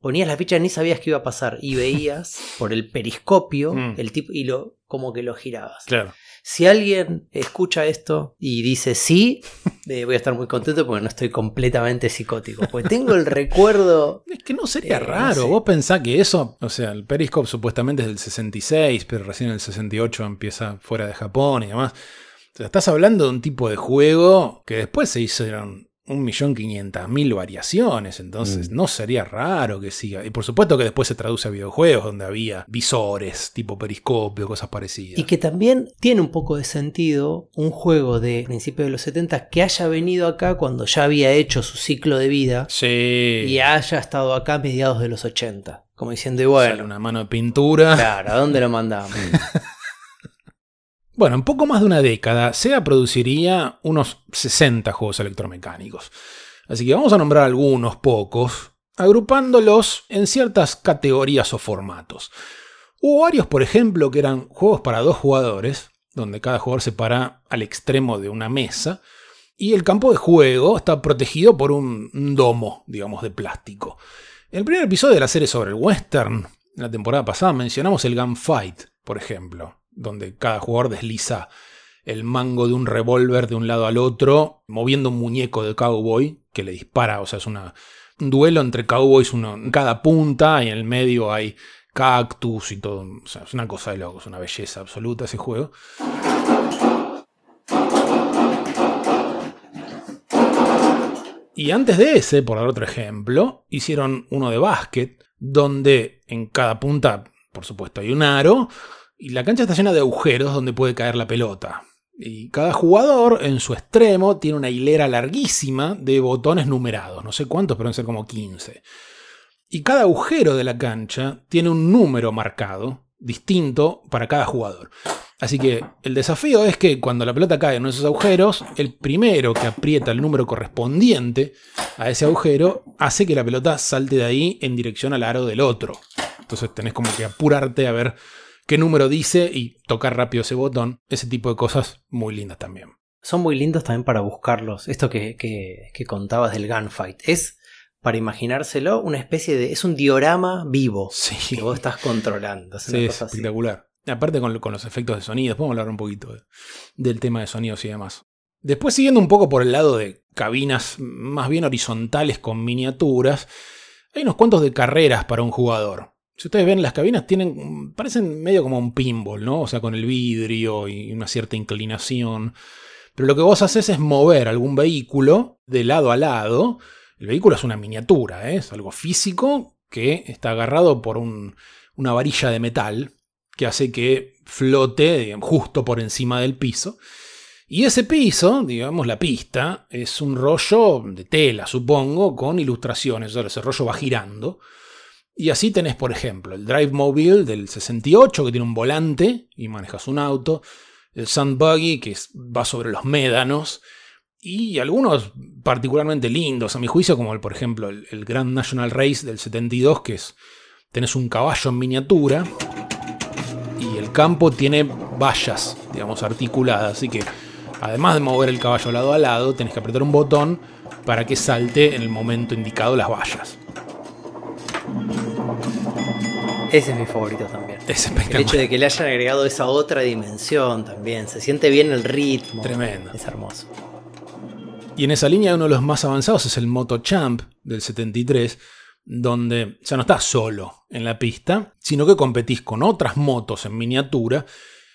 ponías la ficha y ni sabías qué iba a pasar y veías por el periscopio Hmm. el tipo y lo como que lo girabas. Claro. Si alguien escucha esto y dice sí, eh, voy a estar muy contento porque no estoy completamente psicótico. Pues tengo el recuerdo. Es que no sería Eh, no raro. sé. Vos pensás que eso, o sea, el Periscope supuestamente es del 66, pero recién en el 68 empieza fuera de Japón y demás. O sea, estás hablando de un tipo de juego que después se hicieron 1.500.000 variaciones, entonces Mm. no sería raro que siga. Y por supuesto que después se traduce a videojuegos donde había visores, tipo periscopio, cosas parecidas. Y que también tiene un poco de sentido un juego de principios de los 70 que haya venido acá cuando ya había hecho su ciclo de vida Sí. y haya estado acá a mediados de los 80. Como diciendo, Sale bueno, una mano de pintura. claro, ¿a dónde lo mandamos? Bueno, en poco más de una década, SEGA produciría unos 60 juegos electromecánicos. Así que vamos a nombrar algunos pocos, agrupándolos en ciertas categorías o formatos. Hubo varios, por ejemplo, que eran juegos para dos jugadores, donde cada jugador se para al extremo de una mesa, y el campo de juego está protegido por un domo, digamos, de plástico. En el primer episodio de la serie sobre el western, la temporada pasada, mencionamos el gunfight, por ejemplo, donde cada jugador desliza el mango de un revólver de un lado al otro, moviendo un muñeco de cowboy que le dispara. O sea, es una, un duelo entre cowboys, uno en cada punta, y en el medio hay cactus y todo. O sea, es una cosa de locos, una belleza absoluta ese juego. Y antes de ese, por dar otro ejemplo, hicieron uno de básquet, donde en cada punta, por supuesto, hay un aro, y la cancha está llena de agujeros donde puede caer la pelota. Y cada jugador en su extremo tiene una hilera larguísima de botones numerados, no sé cuántos, pero deben ser como 15. Y cada agujero de la cancha tiene un número marcado, distinto para cada jugador. Así que el desafío es que cuando la pelota cae en esos agujeros, el primero que aprieta el número correspondiente a ese agujero hace que la pelota salte de ahí en dirección al aro del otro. Entonces tenés como que apurarte a ver qué número dice y tocar rápido ese botón. Ese tipo de cosas muy lindas también. Son muy lindos también para buscarlos. Esto que, que, contabas del gunfight. Es para imaginárselo, una especie de. Es un diorama vivo que vos estás controlando. Es, sí, es espectacular. Aparte con, los efectos de sonido, podemos hablar un poquito del tema de sonidos y demás. Después siguiendo un poco por el lado de cabinas más bien horizontales con miniaturas, hay unos cuantos de carreras para un jugador. Si ustedes ven, las cabinas tienen, parecen medio como un pinball, ¿no? O sea, con el vidrio y una cierta inclinación. Pero lo que vos haces es mover algún vehículo de lado a lado. El vehículo es una miniatura, ¿eh? es algo físico que está agarrado por una varilla de metal que hace que flote justo por encima del piso. Y ese piso, digamos la pista, es un rollo de tela, supongo, con ilustraciones. O sea, ese rollo va girando. Y así tenés, por ejemplo, el Drive Mobile del 68, que tiene un volante y manejas un auto. El Sand Buggy, que va sobre los médanos. Y algunos particularmente lindos, a mi juicio, como el, por ejemplo el, el Grand National Race del 72, que es, tenés un caballo en miniatura y el campo tiene vallas, digamos, articuladas. Así que además de mover el caballo lado a lado, tenés que apretar un botón para que salte en el momento indicado las vallas. Ese es mi favorito también. Es el hecho de que le hayan agregado esa otra dimensión también. Se siente bien el ritmo. Tremendo. Es hermoso. Y en esa línea uno de los más avanzados es el Moto Champ del 73, donde ya no estás solo en la pista, sino que competís con otras motos en miniatura,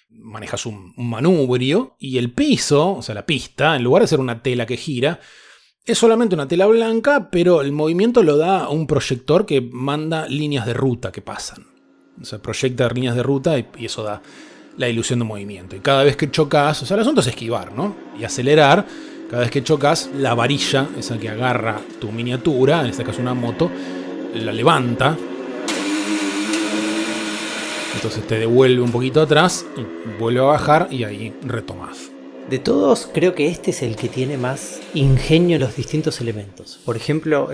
manejas un, manubrio y el piso, o sea, la pista, en lugar de ser una tela que gira, es solamente una tela blanca, pero el movimiento lo da un proyector que manda líneas de ruta que pasan. O sea, proyecta líneas de ruta y, eso da la ilusión de movimiento. Y cada vez que chocas, o sea, el asunto es esquivar, ¿no? Y acelerar. Cada vez que chocas, la varilla, esa que agarra tu miniatura, en este caso una moto, la levanta. Entonces te devuelve un poquito atrás, vuelve a bajar y ahí retomas. De todos, creo que este es el que tiene más ingenio en los distintos elementos. Por ejemplo,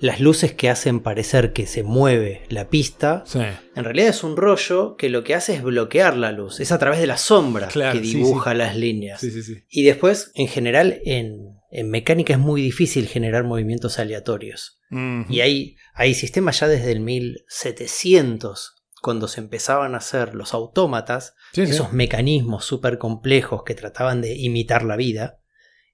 las luces que hacen parecer que se mueve la pista. En realidad es un rollo que lo que hace es bloquear la luz. Es a través de la sombra que dibuja las líneas. y después, en general, en, en mecánica es muy difícil generar movimientos aleatorios. Y hay, hay sistemas ya desde el 1700, cuando se empezaban a hacer los autómatas, esos mecanismos súper complejos que trataban de imitar la vida.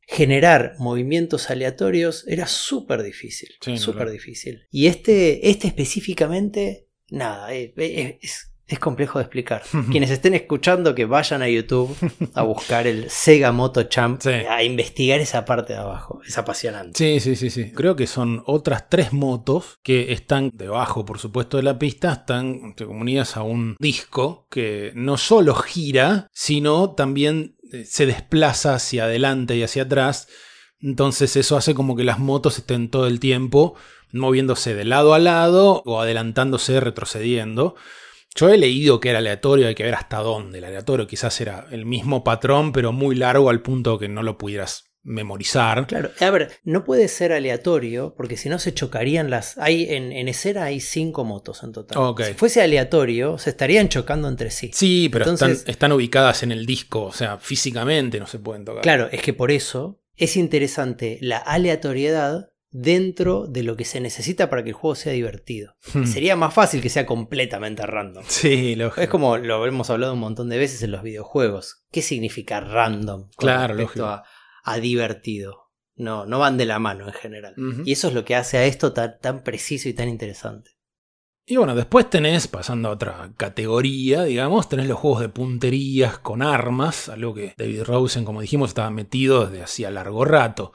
Generar movimientos aleatorios era súper difícil, súper difícil. Y este, este específicamente, nada, eh, eh, es, es complejo de explicar. Quienes estén escuchando que vayan a YouTube a buscar el Sega Moto Champ, a investigar esa parte de abajo. Es apasionante. Sí, sí, sí, sí. Creo que son otras tres motos que están debajo, por supuesto, de la pista, están unidas a un disco que no solo gira, sino también eh, se desplaza hacia adelante y hacia atrás. Entonces eso hace como que las motos estén todo el tiempo moviéndose de lado a lado o adelantándose, retrocediendo. Yo he leído que era aleatorio, hay que ver hasta dónde. El aleatorio quizás era el mismo patrón, pero muy largo al punto que no lo pudieras memorizar. Claro, a ver, no puede ser aleatorio porque si no se chocarían las... Hay, en, en escena hay cinco motos en total. Si fuese aleatorio, se estarían chocando entre sí. Sí, pero están, están ubicadas en el disco, o sea, físicamente no se pueden tocar. Claro, es que por eso es interesante la aleatoriedad dentro de lo que se necesita para que el juego sea divertido. Hmm. Sería más fácil que sea completamente random. Sí, lógico. Es como lo hemos hablado un montón de veces en los videojuegos. ¿Qué significa random? con Claro, respecto lógico. a, a divertido. No, no van de la mano en general. Y eso es lo que hace a esto tan, tan preciso y tan interesante. Y bueno, después tenés, pasando a otra categoría, digamos, tenés los juegos de punterías con armas, algo que David Rosen, como dijimos, estaba metido desde hacía largo rato.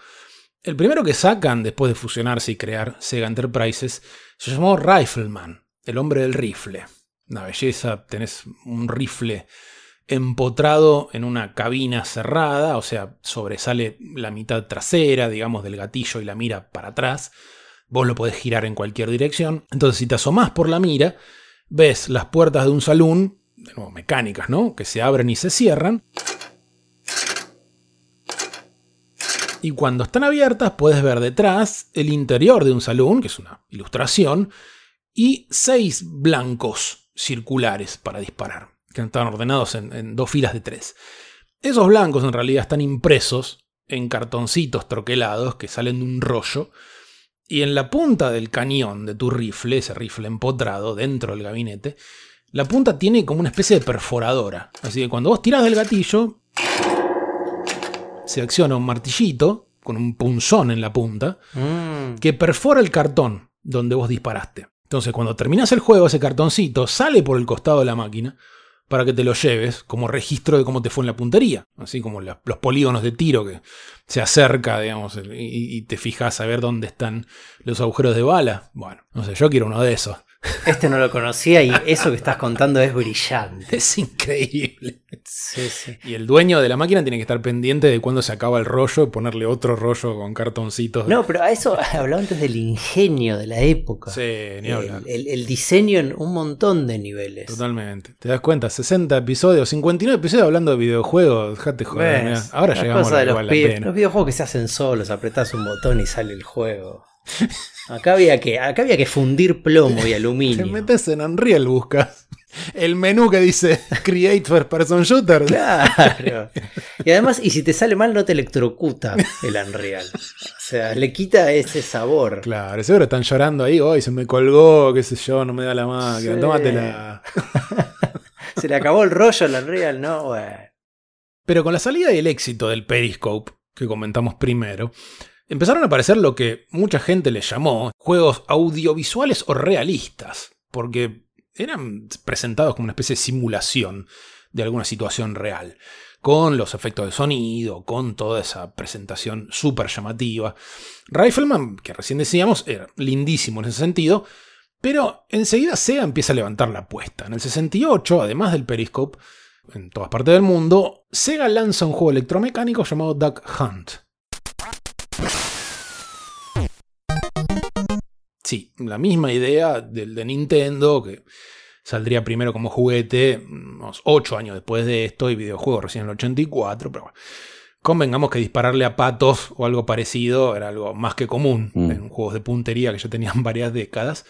El primero que sacan después de fusionarse y crear Sega Enterprises se llamó Rifleman, el hombre del rifle. Una belleza, tenés un rifle empotrado en una cabina cerrada, o sea, sobresale la mitad trasera, digamos, del gatillo y la mira para atrás. Vos lo podés girar en cualquier dirección. Entonces, si te asomás por la mira, ves las puertas de un salón, de nuevo mecánicas, ¿no? Que se abren y se cierran. Y cuando están abiertas, puedes ver detrás el interior de un salón, que es una ilustración, y seis blancos circulares para disparar, que están ordenados en, en dos filas de tres. Esos blancos en realidad están impresos en cartoncitos troquelados que salen de un rollo. Y en la punta del cañón de tu rifle, ese rifle empotrado dentro del gabinete, la punta tiene como una especie de perforadora. Así que cuando vos tirás del gatillo, se acciona un martillito con un punzón en la punta que perfora el cartón donde vos disparaste. Entonces, cuando terminas el juego, ese cartoncito sale por el costado de la máquina para que te lo lleves como registro de cómo te fue en la puntería. Así como los polígonos de tiro que se acerca, digamos, y te fijas a ver dónde están los agujeros de bala. Bueno, no sé, yo quiero uno de esos. Este no lo conocía y eso que estás contando es brillante. Es increíble. Sí, sí. Y el dueño de la máquina tiene que estar pendiente de cuándo se acaba el rollo y ponerle otro rollo con cartoncitos. No, pero a eso hablaba antes del ingenio de la época. Sí, ni hablar. el, el- el diseño en un montón de niveles. Totalmente. ¿Te das cuenta? 60 episodios, 59 episodios hablando de videojuegos. Dejate joder. Ahora La llegamos a de lo que los, vale la pena. los videojuegos que se hacen solos, apretás un botón y sale el juego. Acá había que, acá había que fundir plomo y Te aluminio. metes en Unreal, buscas el menú que dice Create First Person Shooter. Claro. Y además, y si te sale mal, no te electrocuta el Unreal. O sea, le quita ese sabor. Claro, seguro están llorando ahí. Hoy se me colgó, qué sé yo, no me da la máquina. Sí. Tómatela. Se le acabó el rollo al Unreal, ¿no? Bueno. Pero con la salida y el éxito del Periscope, que comentamos primero, empezaron a aparecer lo que mucha gente le llamó juegos audiovisuales o realistas, porque eran presentados como una especie de simulación de alguna situación real, con los efectos de sonido, con toda esa presentación súper llamativa. Rifleman, que recién decíamos, era lindísimo en ese sentido, pero enseguida Sega empieza a levantar la apuesta. En el 68, además del Periscope, en todas partes del mundo, Sega lanza un juego electromecánico llamado Duck Hunt. Sí, la misma idea del de Nintendo, que saldría primero como juguete, unos 8 años después de esto, y videojuego recién en el 84, pero bueno. Convengamos que dispararle a patos o algo parecido era algo más que común Mm. en juegos de puntería que ya tenían varias décadas.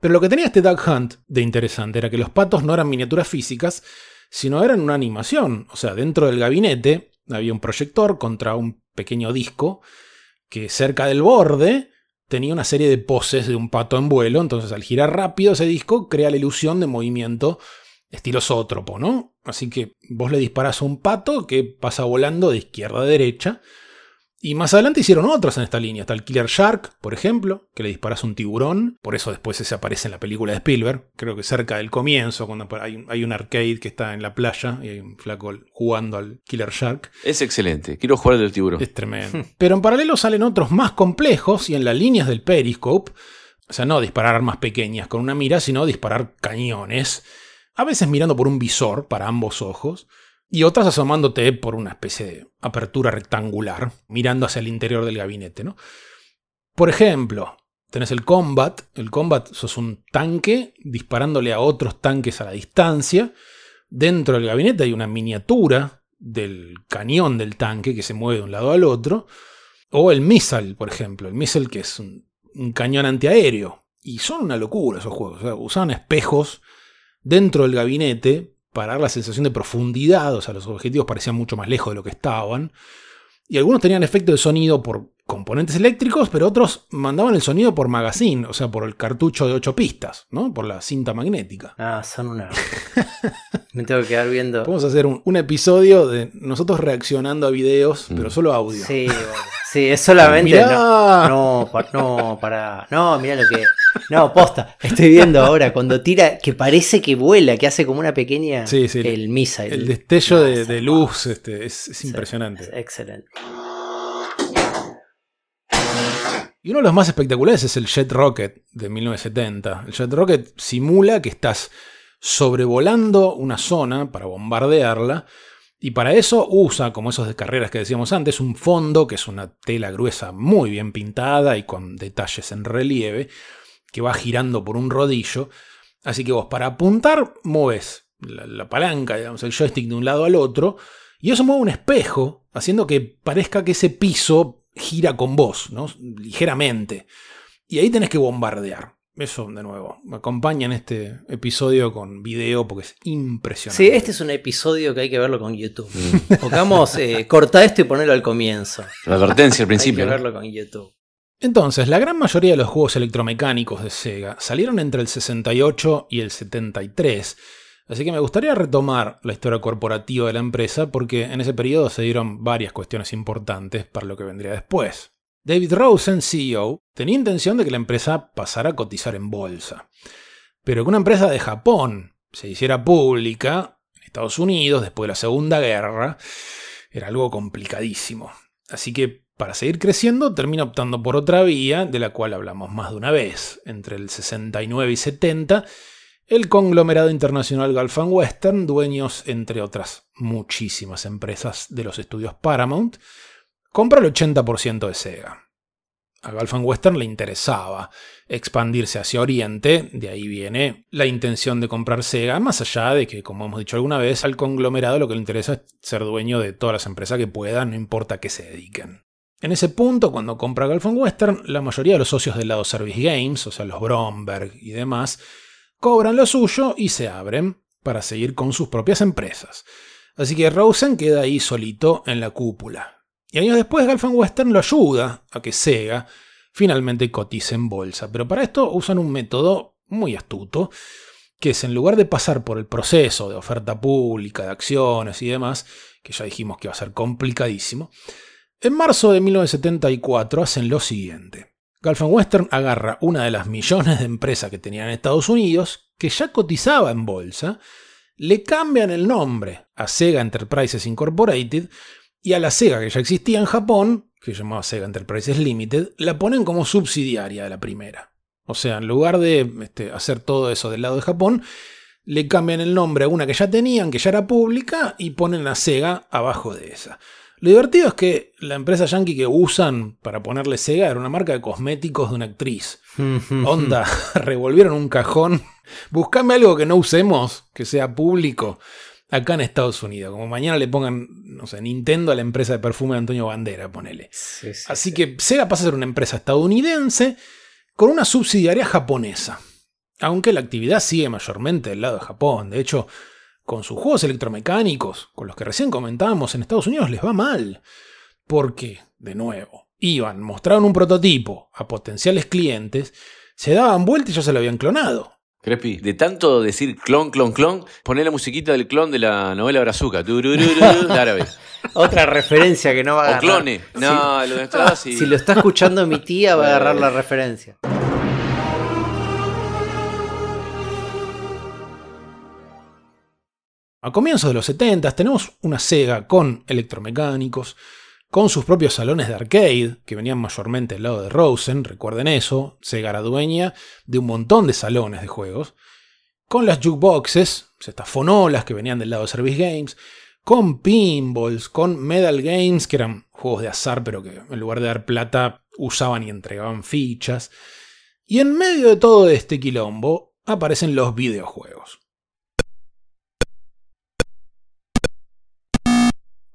Pero lo que tenía este Duck Hunt de interesante era que los patos no eran miniaturas físicas, sino eran una animación. O sea, dentro del gabinete había un proyector contra un pequeño disco que cerca del borde tenía una serie de poses de un pato en vuelo. Entonces, al girar rápido ese disco, crea la ilusión de movimiento estilo zootropo, ¿no? Así que vos le disparás a un pato que pasa volando de izquierda a derecha. Y más adelante hicieron otros en esta línea. Está el Killer Shark, por ejemplo, que le disparas un tiburón. Por eso después ese aparece en la película de Spielberg. Creo que cerca del comienzo, cuando hay un, hay un arcade que está en la playa y hay un flaco jugando al Killer Shark. Es excelente. Quiero jugar del tiburón. Es tremendo. Pero en paralelo salen otros más complejos y en las líneas del Periscope. O sea, no disparar armas pequeñas con una mira, sino disparar cañones. A veces mirando por un visor para ambos ojos. Y otras asomándote por una especie de apertura rectangular, mirando hacia el interior del gabinete, ¿no? Por ejemplo, tenés el combat. El combat sos un tanque disparándole a otros tanques a la distancia. Dentro del gabinete hay una miniatura del cañón del tanque que se mueve de un lado al otro. O el missile, por ejemplo. El missile que es un, cañón antiaéreo. Y son una locura esos juegos. O espejos dentro del gabinete para dar la sensación de profundidad. O sea, los objetivos parecían mucho más lejos de lo que estaban. Y algunos tenían efecto de sonido por componentes eléctricos, pero otros mandaban el sonido por magazine, o sea, por el cartucho de 8 pistas, ¿no? Por la cinta magnética. Ah, son una. Me tengo que quedar viendo. Podemos hacer un, un episodio de nosotros reaccionando a videos, pero solo audio. Sí, bueno. sí, es solamente. Mirá. No, no, pa- no, para. No, mira lo que. No, posta. Estoy viendo ahora cuando tira, que parece que vuela, que hace como una pequeña. Sí, sí, El missile. El destello de, Ah, de luz este, es, es impresionante. Excelente. Y uno de los más espectaculares es el Jet Rocket de 1970. El Jet Rocket simula que estás sobrevolando una zona para bombardearla y para eso usa, como esos de carreras que decíamos antes, un fondo que es una tela gruesa muy bien pintada y con detalles en relieve que va girando por un rodillo. Así que vos para apuntar mueves la, la palanca, digamos, el joystick de un lado al otro y eso mueve un espejo haciendo que parezca que ese piso gira con vos, ¿no? ligeramente. Y ahí tenés que bombardear. Eso, de nuevo, me acompaña en este episodio con video porque es impresionante. Sí, este es un episodio que hay que verlo con YouTube. Pongamos, eh, corta esto y ponelo al comienzo. La advertencia al principio. Hay que verlo con YouTube. Entonces, la gran mayoría de los juegos electromecánicos de Sega salieron entre el 68 y el 73. Así que me gustaría retomar la historia corporativa de la empresa porque en ese periodo se dieron varias cuestiones importantes para lo que vendría después. David Rosen, CEO, tenía intención de que la empresa pasara a cotizar en bolsa. Pero que una empresa de Japón se hiciera pública en Estados Unidos después de la Segunda Guerra era algo complicadísimo. Así que para seguir creciendo termina optando por otra vía, de la cual hablamos más de una vez. Entre el 69 y 70, el conglomerado internacional Gulf and Western, dueños entre otras muchísimas empresas de los estudios Paramount, compra el 80% de Sega. A Gulf and Western le interesaba expandirse hacia Oriente, de ahí viene la intención de comprar Sega, más allá de que, como hemos dicho alguna vez, al conglomerado lo que le interesa es ser dueño de todas las empresas que puedan, no importa a qué se dediquen. En ese punto, cuando compra Gulf and Western, la mayoría de los socios del lado Service Games, o sea, los Bromberg y demás, cobran lo suyo y se abren para seguir con sus propias empresas. Así que Rosen queda ahí solito en la cúpula. Y años después Gulf and Western lo ayuda a que Sega finalmente cotice en bolsa. Pero para esto usan un método muy astuto, que es en lugar de pasar por el proceso de oferta pública, de acciones y demás, que ya dijimos que va a ser complicadísimo, en marzo de 1974 hacen lo siguiente. Gulf Western agarra una de las millones de empresas que tenían en Estados Unidos, que ya cotizaba en bolsa, le cambian el nombre a Sega Enterprises Incorporated y a la Sega que ya existía en Japón, que se llamaba Sega Enterprises Limited, la ponen como subsidiaria de la primera. O sea, en lugar de este, hacer todo eso del lado de Japón, le cambian el nombre a una que ya tenían, que ya era pública, y ponen a Sega abajo de esa. Lo divertido es que la empresa yankee que usan para ponerle Sega era una marca de cosméticos de una actriz. Onda, revolvieron un cajón. Buscame algo que no usemos, que sea público, acá en Estados Unidos. Como mañana le pongan, no sé, Nintendo a la empresa de perfume de Antonio Bandera, ponele. Sí, sí, Así sí. que Sega pasa a ser una empresa estadounidense con una subsidiaria japonesa. Aunque la actividad sigue mayormente del lado de Japón. De hecho, con sus juegos electromecánicos, con los que recién comentábamos en Estados Unidos, les va mal. Porque, de nuevo, iban, mostraron un prototipo a potenciales clientes, se daban vuelta y ya se lo habían clonado. Crepi, de tanto decir clon, clon, clon, poné la musiquita del clon de la novela Brazuca, árabe. Otra referencia que no va a O agarrar. clone. No, lo de sí. Si lo está escuchando mi tía, va a agarrar la referencia. A comienzos de los 70 tenemos una Sega con electromecánicos, con sus propios salones de arcade, que venían mayormente del lado de Rosen, recuerden eso, Sega era dueña de un montón de salones de juegos, con las jukeboxes, estas fonolas que venían del lado de Service Games, con pinballs, con medal games, que eran juegos de azar, pero que en lugar de dar plata usaban y entregaban fichas. Y en medio de todo este quilombo aparecen los videojuegos.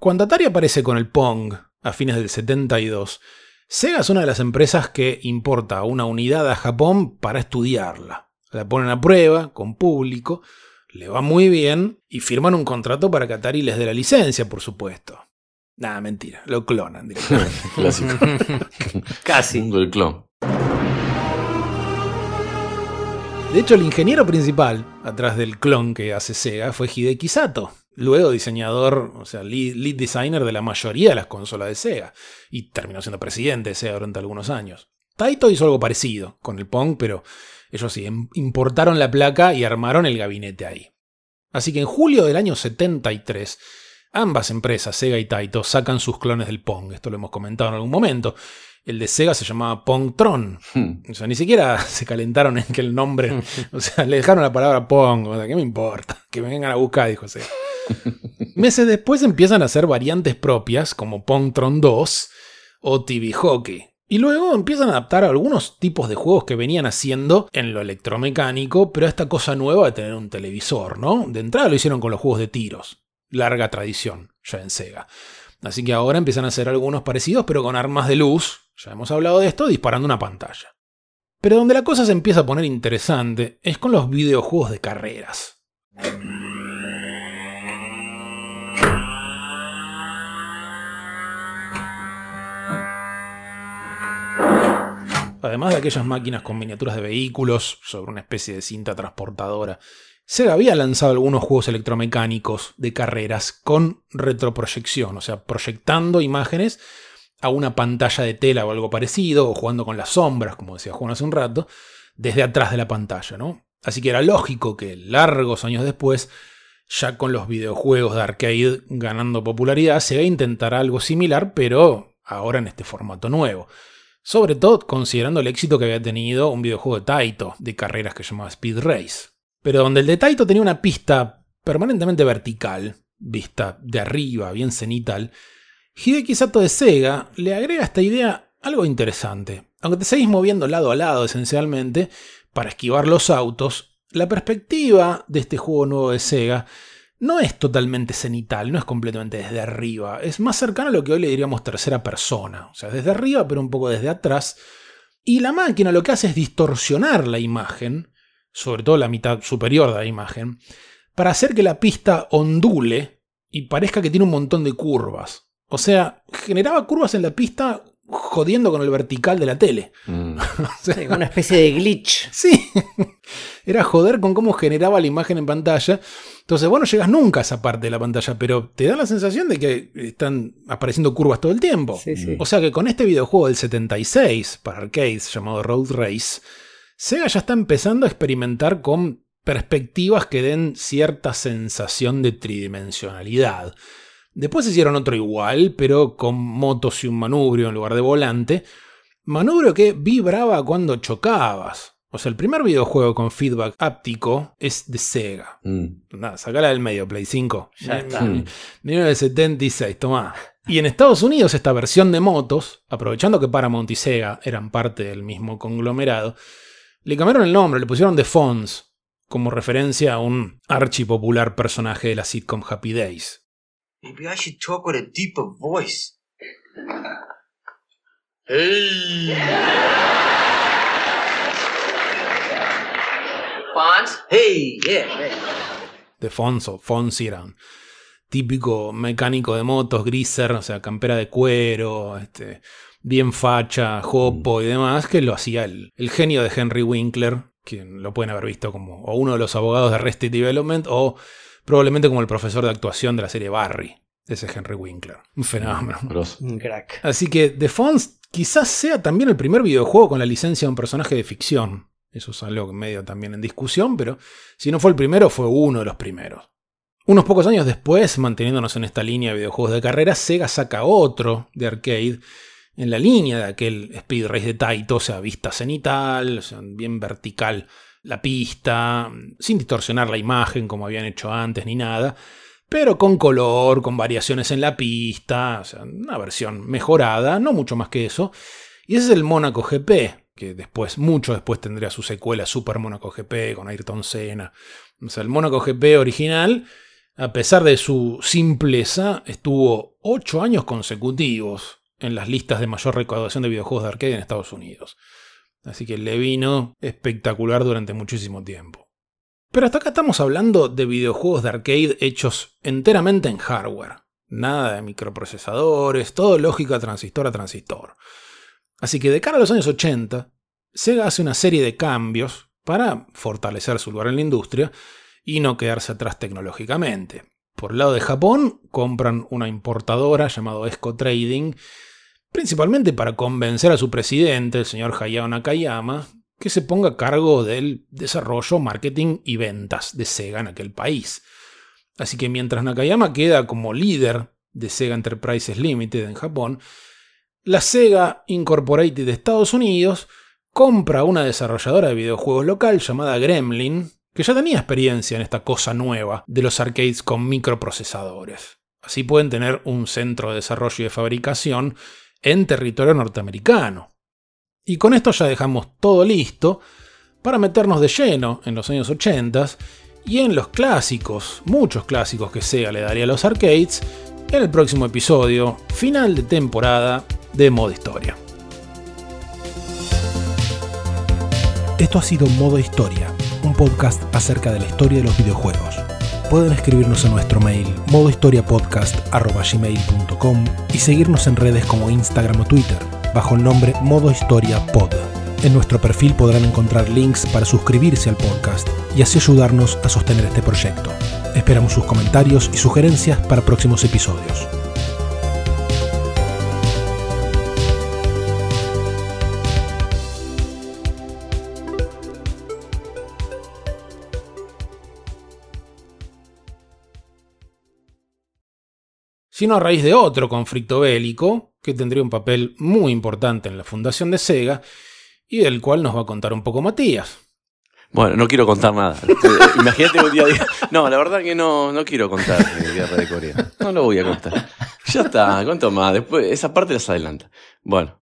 Cuando Atari aparece con el Pong a fines del 72, Sega es una de las empresas que importa una unidad a Japón para estudiarla. La ponen a prueba, con público, le va muy bien y firman un contrato para que Atari les dé la licencia, por supuesto. Nah, mentira, lo clonan directamente. Clásico. Casi. Mundo del clon. De hecho, el ingeniero principal atrás del clon que hace Sega fue Hideki Sato, luego diseñador, o sea, lead, lead designer de la mayoría de las consolas de Sega, y terminó siendo presidente de Sega durante algunos años. Taito hizo algo parecido con el Pong, pero ellos sí, em- importaron la placa y armaron el gabinete ahí. Así que en julio del año 73, ambas empresas, Sega y Taito, sacan sus clones del Pong. Esto lo hemos comentado en algún momento. El de Sega se llamaba Pongtron. Hmm. O sea, ni siquiera se calentaron en que el nombre. O sea, le dejaron la palabra Pong. O sea, ¿qué me importa? Que me vengan a buscar, dijo Sega. Meses después empiezan a hacer variantes propias, como Pongtron 2 o TV Hockey. Y luego empiezan a adaptar algunos tipos de juegos que venían haciendo en lo electromecánico, pero esta cosa nueva de tener un televisor, ¿no? De entrada lo hicieron con los juegos de tiros. Larga tradición ya en Sega. Así que ahora empiezan a hacer algunos parecidos, pero con armas de luz. Ya hemos hablado de esto, disparando una pantalla. Pero donde la cosa se empieza a poner interesante es con los videojuegos de carreras. Además de aquellas máquinas con miniaturas de vehículos sobre una especie de cinta transportadora, Sega había lanzado algunos juegos electromecánicos de carreras con retroproyección, o sea, proyectando imágenes a una pantalla de tela o algo parecido, o jugando con las sombras, como decía Juan hace un rato, desde atrás de la pantalla, ¿no? Así que era lógico que largos años después, ya con los videojuegos de arcade ganando popularidad, Sega intentara algo similar, pero ahora en este formato nuevo. Sobre todo considerando el éxito que había tenido un videojuego de Taito de carreras que llamaba Speed Race. Pero donde el de Taito tenía una pista permanentemente vertical, vista de arriba, bien cenital, Hideki Sato de Sega le agrega a esta idea algo interesante. Aunque te seguís moviendo lado a lado esencialmente para esquivar los autos, la perspectiva de este juego nuevo de Sega no es totalmente cenital, no es completamente desde arriba, es más cercano a lo que hoy le diríamos tercera persona, o sea, desde arriba pero un poco desde atrás, y la máquina lo que hace es distorsionar la imagen, sobre todo la mitad superior de la imagen, para hacer que la pista ondule y parezca que tiene un montón de curvas. O sea, generaba curvas en la pista jodiendo con el vertical de la tele. Mm. O sea, Sí, una especie de glitch. Sí, era joder con cómo generaba la imagen en pantalla. Entonces, bueno, llegas nunca a esa parte de la pantalla, pero te da la sensación de que están apareciendo curvas todo el tiempo. Sí, sí. O sea que con este videojuego del 76 para arcades llamado Road Race, Sega ya está empezando a experimentar con perspectivas que den cierta sensación de tridimensionalidad. Después hicieron otro igual, pero con motos y un manubrio en lugar de volante. Manubrio que vibraba cuando chocabas. O sea, el primer videojuego con feedback áptico es de Sega. Mm. Nada, sacala del medio, Play 5. Ya está. Mm. 1976, tomá. Y en Estados Unidos esta versión de motos, aprovechando que Paramount y Sega eran parte del mismo conglomerado, le cambiaron el nombre, le pusieron The Fonz, como referencia a un archipopular personaje de la sitcom Happy Days. Maybe I should talk with a deeper voice. Hey. Fonz? Hey, yeah, hey. de Fonzo, Fonzi era un típico mecánico de motos, griser, o sea, campera de cuero, este, bien facha, jopo y demás, que lo hacía el, el genio de Henry Winkler, quien lo pueden haber visto como o uno de los abogados de Arrested Development o probablemente como el profesor de actuación de la serie Barry. Ese es Henry Winkler, un fenómeno. Un crack. Así que The Fonz quizás sea también el primer videojuego con la licencia de un personaje de ficción. Eso es algo medio también en discusión, pero si no fue el primero, fue uno de los primeros. Unos pocos años después, manteniéndonos en esta línea de videojuegos de carrera, Sega saca otro de arcade en la línea de aquel Speed Race de Taito, o sea, vista cenital, o sea, bien vertical la pista, sin distorsionar la imagen como habían hecho antes ni nada, pero con color, con variaciones en la pista, o sea, una versión mejorada, no mucho más que eso. Y ese es el Mónaco GP, que después, mucho después tendría su secuela Super Mónaco GP con Ayrton Senna. O sea, el Mónaco GP original, a pesar de su simpleza, estuvo 8 años consecutivos en las listas de mayor recaudación de videojuegos de arcade en Estados Unidos. Así que le vino espectacular durante muchísimo tiempo. Pero hasta acá estamos hablando de videojuegos de arcade hechos enteramente en hardware. nada de microprocesadores, todo lógica transistor a transistor. Así que de cara a los años 80, Sega hace una serie de cambios para fortalecer su lugar en la industria y no quedarse atrás tecnológicamente. Por el lado de Japón, compran una importadora llamada Esco Trading, principalmente para convencer a su presidente, el señor Hayao Nakayama, que se ponga a cargo del desarrollo, marketing y ventas de Sega en aquel país. Así que mientras Nakayama queda como líder de Sega Enterprises Limited en Japón, la Sega Incorporated de Estados Unidos compra una desarrolladora de videojuegos local llamada Gremlin, que ya tenía experiencia en esta cosa nueva de los arcades con microprocesadores. Así pueden tener un centro de desarrollo y de fabricación en territorio norteamericano. Y con esto ya dejamos todo listo para meternos de lleno en los años 80 y en los clásicos, muchos clásicos que Sega le daría a los arcades, en el próximo episodio, final de temporada de Modo Historia. Esto ha sido Modo Historia, un podcast acerca de la historia de los videojuegos. Pueden escribirnos en nuestro mail modohistoriapodcast.gmail.com y seguirnos en redes como Instagram o Twitter bajo el nombre Modo Historia Pod. En nuestro perfil podrán encontrar links para suscribirse al podcast y así ayudarnos a sostener este proyecto. Esperamos sus comentarios y sugerencias para próximos episodios. Sino a raíz de otro conflicto bélico que tendría un papel muy importante en la fundación de Sega y del cual nos va a contar un poco Matías. Bueno, no quiero contar nada. Imagínate un día no, la verdad que no, no quiero contar de Guerra de Corea. No lo voy a contar. Ya está, cuento más. Después, esa parte las adelanta. Bueno,